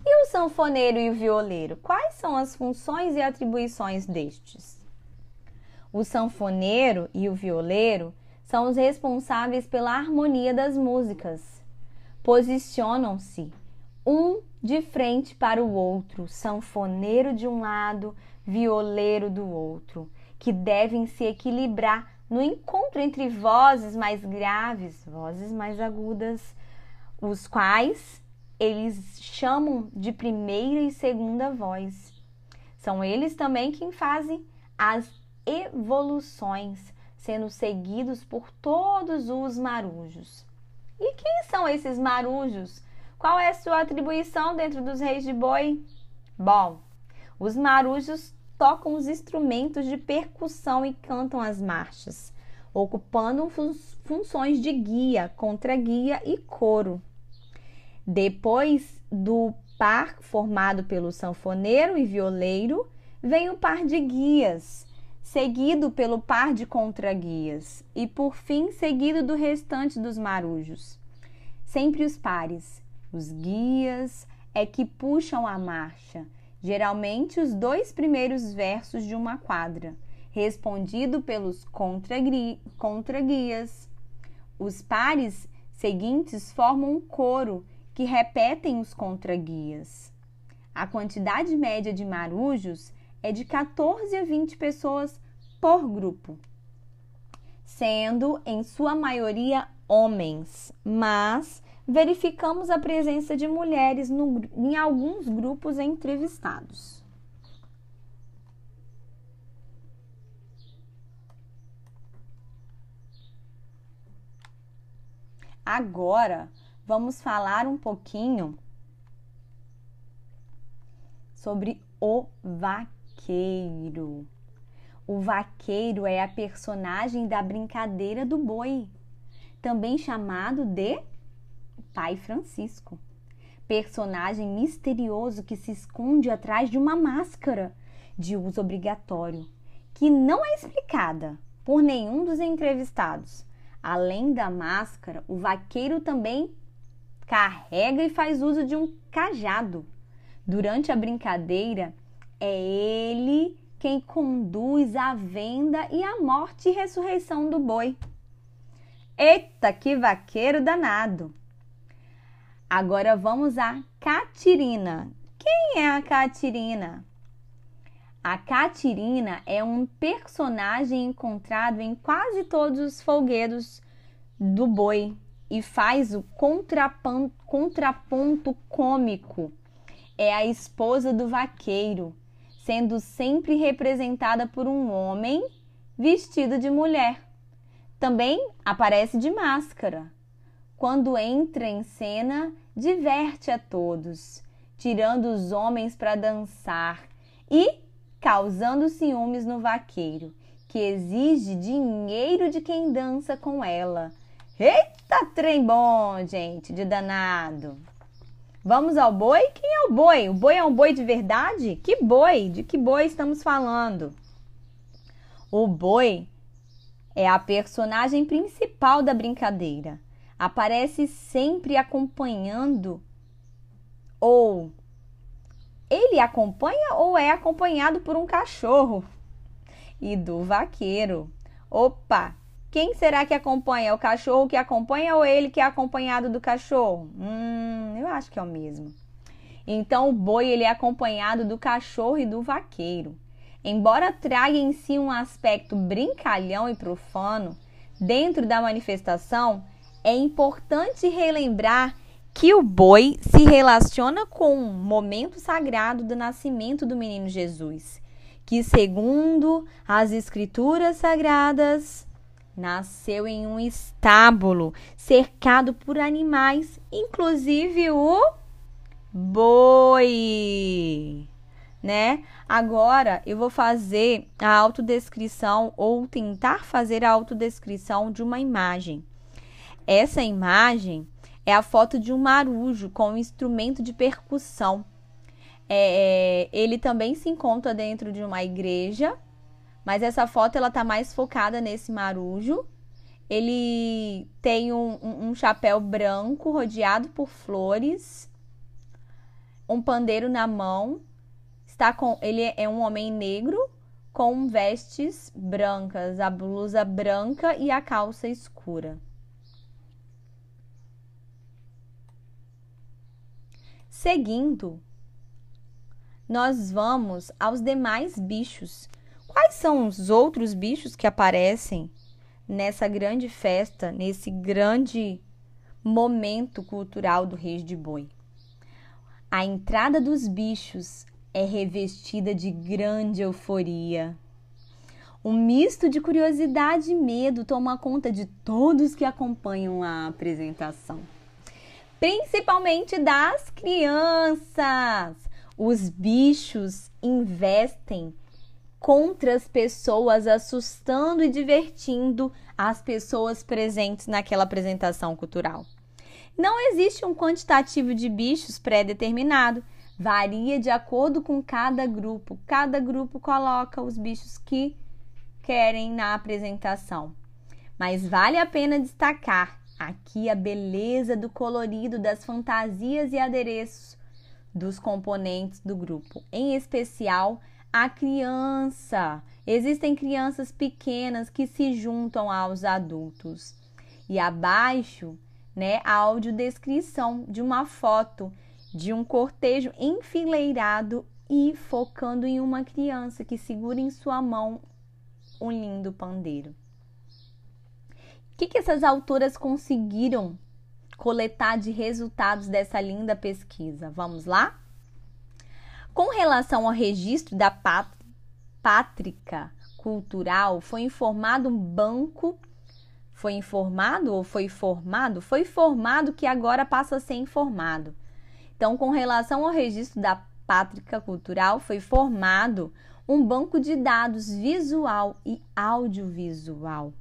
E o sanfoneiro e o violeiro? Quais são as funções e atribuições destes? O sanfoneiro e o violeiro são os responsáveis pela harmonia das músicas. Posicionam-se um de frente para o outro, sanfoneiro de um lado, violeiro do outro que devem se equilibrar no encontro entre vozes mais graves, vozes mais agudas, os quais eles chamam de primeira e segunda voz. São eles também quem fazem as evoluções, sendo seguidos por todos os marujos. E quem são esses marujos? Qual é a sua atribuição dentro dos reis de boi? Bom, os marujos tocam os instrumentos de percussão e cantam as marchas, ocupando fun funções de guia, contra-guia e coro. Depois do par formado pelo sanfoneiro e violeiro, vem o par de guias, seguido pelo par de contraguias e, por fim, seguido do restante dos marujos. Sempre os pares. Os guias é que puxam a marcha, geralmente os dois primeiros versos de uma quadra, respondido pelos contraguias. Os pares seguintes formam um coro que repetem os contraguias. A quantidade média de marujos é de 14 a 20 pessoas por grupo, sendo em sua maioria homens, mas verificamos a presença de mulheres no, em alguns grupos entrevistados. Agora vamos falar um pouquinho sobre o vaqueiro. O vaqueiro é a personagem da brincadeira do boi, também chamado de Pai Francisco. Personagem misterioso que se esconde atrás de uma máscara de uso obrigatório, que não é explicada por nenhum dos entrevistados. Além da máscara, o vaqueiro também carrega e faz uso de um cajado. Durante a brincadeira, é ele quem conduz a venda e a morte e ressurreição do boi. Eita, que vaqueiro danado! Agora vamos à Catirina. Quem é a Catirina? A Catirina é um personagem encontrado em quase todos os folguedos do boi e faz o contraponto cômico. É a esposa do vaqueiro sendo sempre representada por um homem vestido de mulher. Também aparece de máscara. Quando entra em cena, diverte a todos, tirando os homens para dançar e causando ciúmes no vaqueiro, que exige dinheiro de quem dança com ela. Eita, trem bom, gente, de danado! Vamos ao boi? Quem é o boi? O boi é um boi de verdade? Que boi? De que boi estamos falando? O boi é a personagem principal da brincadeira. Aparece sempre acompanhando ou ele acompanha ou é acompanhado por um cachorro e do vaqueiro. Opa, quem será que acompanha? O cachorro que acompanha ou ele que é acompanhado do cachorro? Hum, eu acho que é o mesmo. Então o boi ele é acompanhado do cachorro e do vaqueiro. Embora traga em si um aspecto brincalhão e profano, dentro da manifestação é importante relembrar que o boi se relaciona com um momento sagrado do nascimento do menino Jesus, que segundo as escrituras sagradas Nasceu em um estábulo, cercado por animais, inclusive o boi, né? Agora eu vou fazer a autodescrição ou tentar fazer a autodescrição de uma imagem. Essa imagem é a foto de um marujo com um instrumento de percussão. É, ele também se encontra dentro de uma igreja mas essa foto ela tá mais focada nesse marujo. Ele tem um, um, chapéu branco rodeado por flores, um pandeiro na mão. Está com ele é um homem negro com vestes brancas, a blusa branca e a calça escura. Seguindo, nós vamos aos demais bichos Quais são os outros bichos que aparecem nessa grande festa, nesse grande momento cultural do Reis de Boi? A entrada dos bichos é revestida de grande euforia. Um misto de curiosidade e medo toma conta de todos que acompanham a apresentação, principalmente das crianças. Os bichos investem contra as pessoas, assustando e divertindo as pessoas presentes naquela apresentação cultural. Não existe um quantitativo de bichos pré-determinado, varia de acordo com cada grupo. Cada grupo coloca os bichos que querem na apresentação. Mas vale a pena destacar aqui a beleza do colorido das fantasias e adereços dos componentes do grupo, em especial a criança. Existem crianças pequenas que se juntam aos adultos. E abaixo, né, a audiodescrição de uma foto de um cortejo enfileirado e focando em uma criança que segura em sua mão um lindo pandeiro. O que, que essas autoras conseguiram coletar de resultados dessa linda pesquisa? Vamos lá? Com relação ao registro da pátrica cultural, foi informado um banco. Foi informado ou foi formado? Foi formado que agora passa a ser informado. Então, com relação ao registro da pátrica cultural, foi formado um banco de dados visual e audiovisual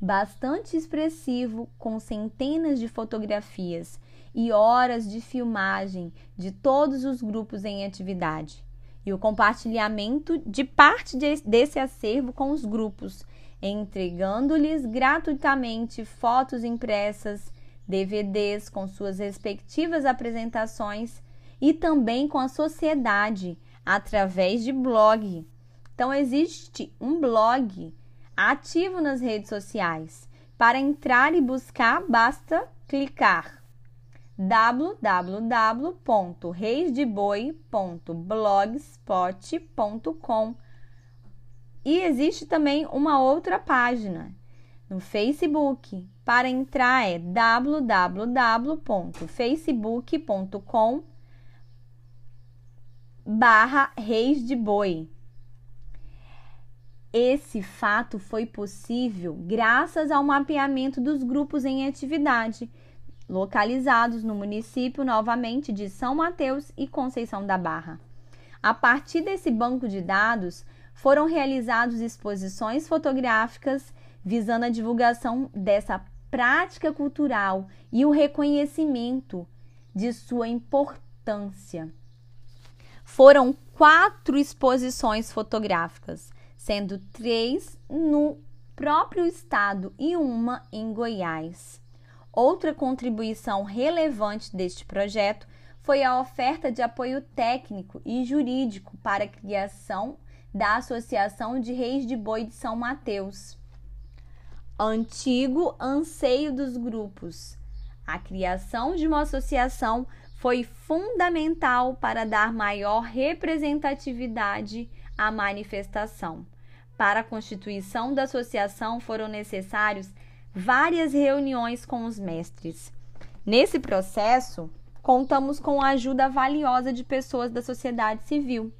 bastante expressivo, com centenas de fotografias e horas de filmagem de todos os grupos em atividade, e o compartilhamento de parte desse acervo com os grupos, entregando-lhes gratuitamente fotos impressas, DVDs com suas respectivas apresentações e também com a sociedade através de blog. Então existe um blog ativo nas redes sociais. Para entrar e buscar, basta clicar www.reisdeboi.blogspot.com e existe também uma outra página no Facebook. Para entrar é www.facebook.com barra Reis de Boi. Esse fato foi possível graças ao mapeamento dos grupos em atividade, localizados no município novamente de São Mateus e Conceição da Barra. A partir desse banco de dados, foram realizadas exposições fotográficas visando a divulgação dessa prática cultural e o reconhecimento de sua importância. Foram quatro exposições fotográficas, sendo três no próprio estado e uma em Goiás. Outra contribuição relevante deste projeto foi a oferta de apoio técnico e jurídico para a criação da Associação de Reis de Boi de São Mateus. Antigo anseio dos grupos. A criação de uma associação foi fundamental para dar maior representatividade à manifestação. Para a constituição da associação foram necessários várias reuniões com os mestres. Nesse processo, contamos com a ajuda valiosa de pessoas da sociedade civil,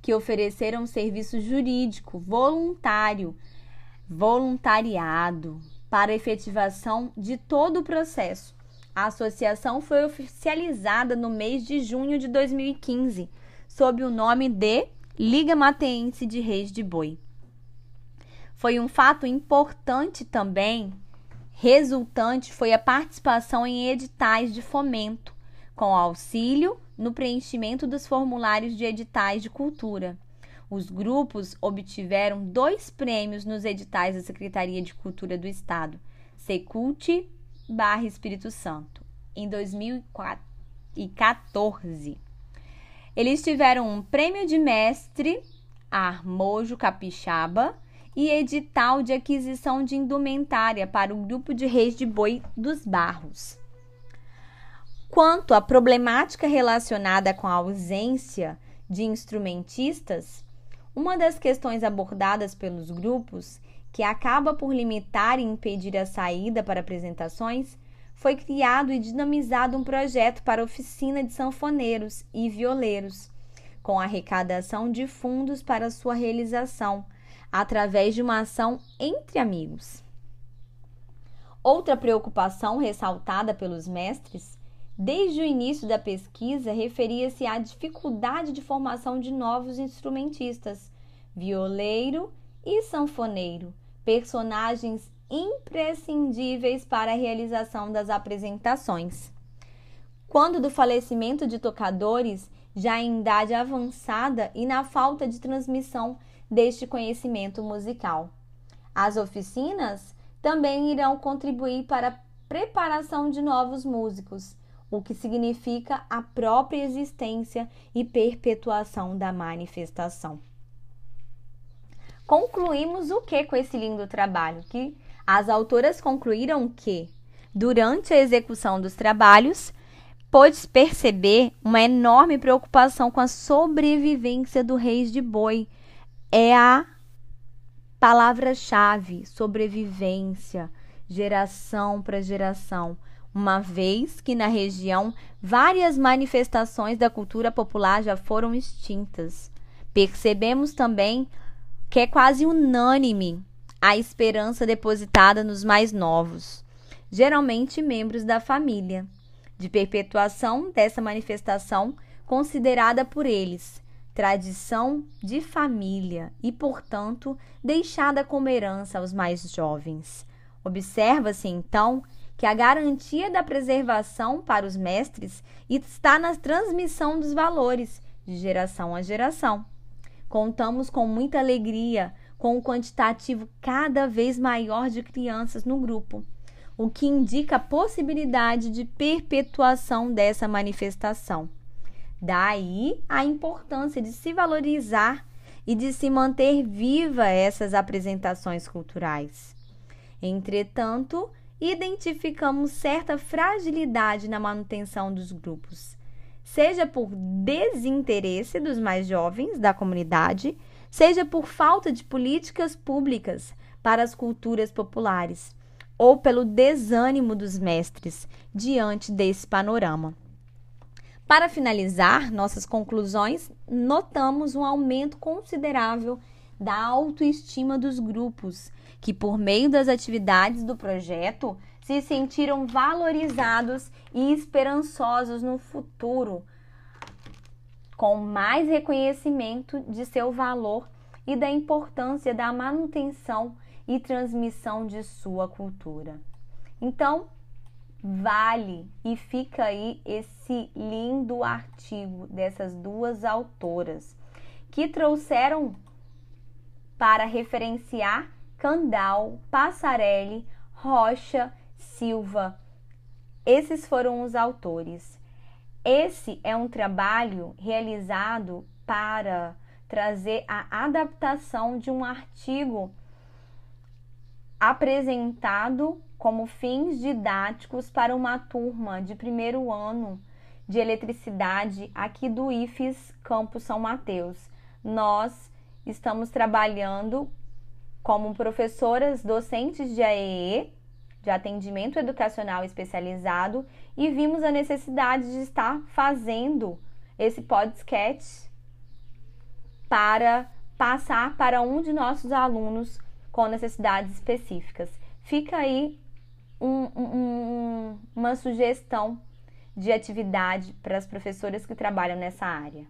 que ofereceram serviço jurídico, voluntário, voluntariado para efetivação de todo o processo. A associação foi oficializada no mês de junho de 2015, sob o nome de Liga Mateense de Reis de Boi. Foi um fato importante também, resultante foi a participação em editais de fomento, com auxílio no preenchimento dos formulários de editais de cultura. Os grupos obtiveram dois prêmios nos editais da Secretaria de Cultura do Estado, Secult barra Espírito Santo, em 2014. Eles tiveram um prêmio de mestre Armojo Capixaba e edital de aquisição de indumentária para o grupo de reis de boi dos Barros. Quanto à problemática relacionada com a ausência de instrumentistas, uma das questões abordadas pelos grupos, que acaba por limitar e impedir a saída para apresentações, foi criado e dinamizado um projeto para oficina de sanfoneiros e violeiros, com arrecadação de fundos para sua realização, através de uma ação entre amigos. Outra preocupação ressaltada pelos mestres desde o início da pesquisa referia-se à dificuldade de formação de novos instrumentistas, violeiro e sanfoneiro, personagens imprescindíveis para a realização das apresentações. quando do falecimento de tocadores já em idade avançada e na falta de transmissão deste conhecimento musical. As oficinas também irão contribuir para a preparação de novos músicos, o que significa a própria existência e perpetuação da manifestação. Concluímos o que com esse lindo trabalho? Que as autoras concluíram que, durante a execução dos trabalhos, pôde perceber uma enorme preocupação com a sobrevivência do Reis de Boi. É a palavra-chave: sobrevivência, geração para geração. Uma vez que na região várias manifestações da cultura popular já foram extintas. Percebemos também que é quase unânime a esperança depositada nos mais novos, geralmente membros da família de perpetuação dessa manifestação considerada por eles tradição de família e, portanto, deixada como herança aos mais jovens. Observa-se então que a garantia da preservação para os mestres está na transmissão dos valores de geração a geração. Contamos com muita alegria com o quantitativo cada vez maior de crianças no grupo o que indica a possibilidade de perpetuação dessa manifestação. Daí a importância de se valorizar e de se manter viva essas apresentações culturais. Entretanto, identificamos certa fragilidade na manutenção dos grupos, seja por desinteresse dos mais jovens da comunidade, seja por falta de políticas públicas para as culturas populares ou pelo desânimo dos mestres diante desse panorama. Para finalizar nossas conclusões, notamos um aumento considerável da autoestima dos grupos, que, por meio das atividades do projeto, se sentiram valorizados e esperançosos no futuro, com mais reconhecimento de seu valor e da importância da manutenção e transmissão de sua cultura. Então, vale e fica aí esse lindo artigo dessas duas autoras que trouxeram para referenciar Candal, Passarelli, Rocha, Silva. Esses foram os autores. Esse é um trabalho realizado para trazer a adaptação de um artigo apresentado como fins didáticos para uma turma de primeiro ano de eletricidade aqui do IFES Campus São Mateus. Nós estamos trabalhando como professoras docentes de AEE, de atendimento educacional especializado, e vimos a necessidade de estar fazendo esse podcast para passar para um de nossos alunos com necessidades específicas. Fica aí um, um, uma sugestão de atividade para as professoras que trabalham nessa área.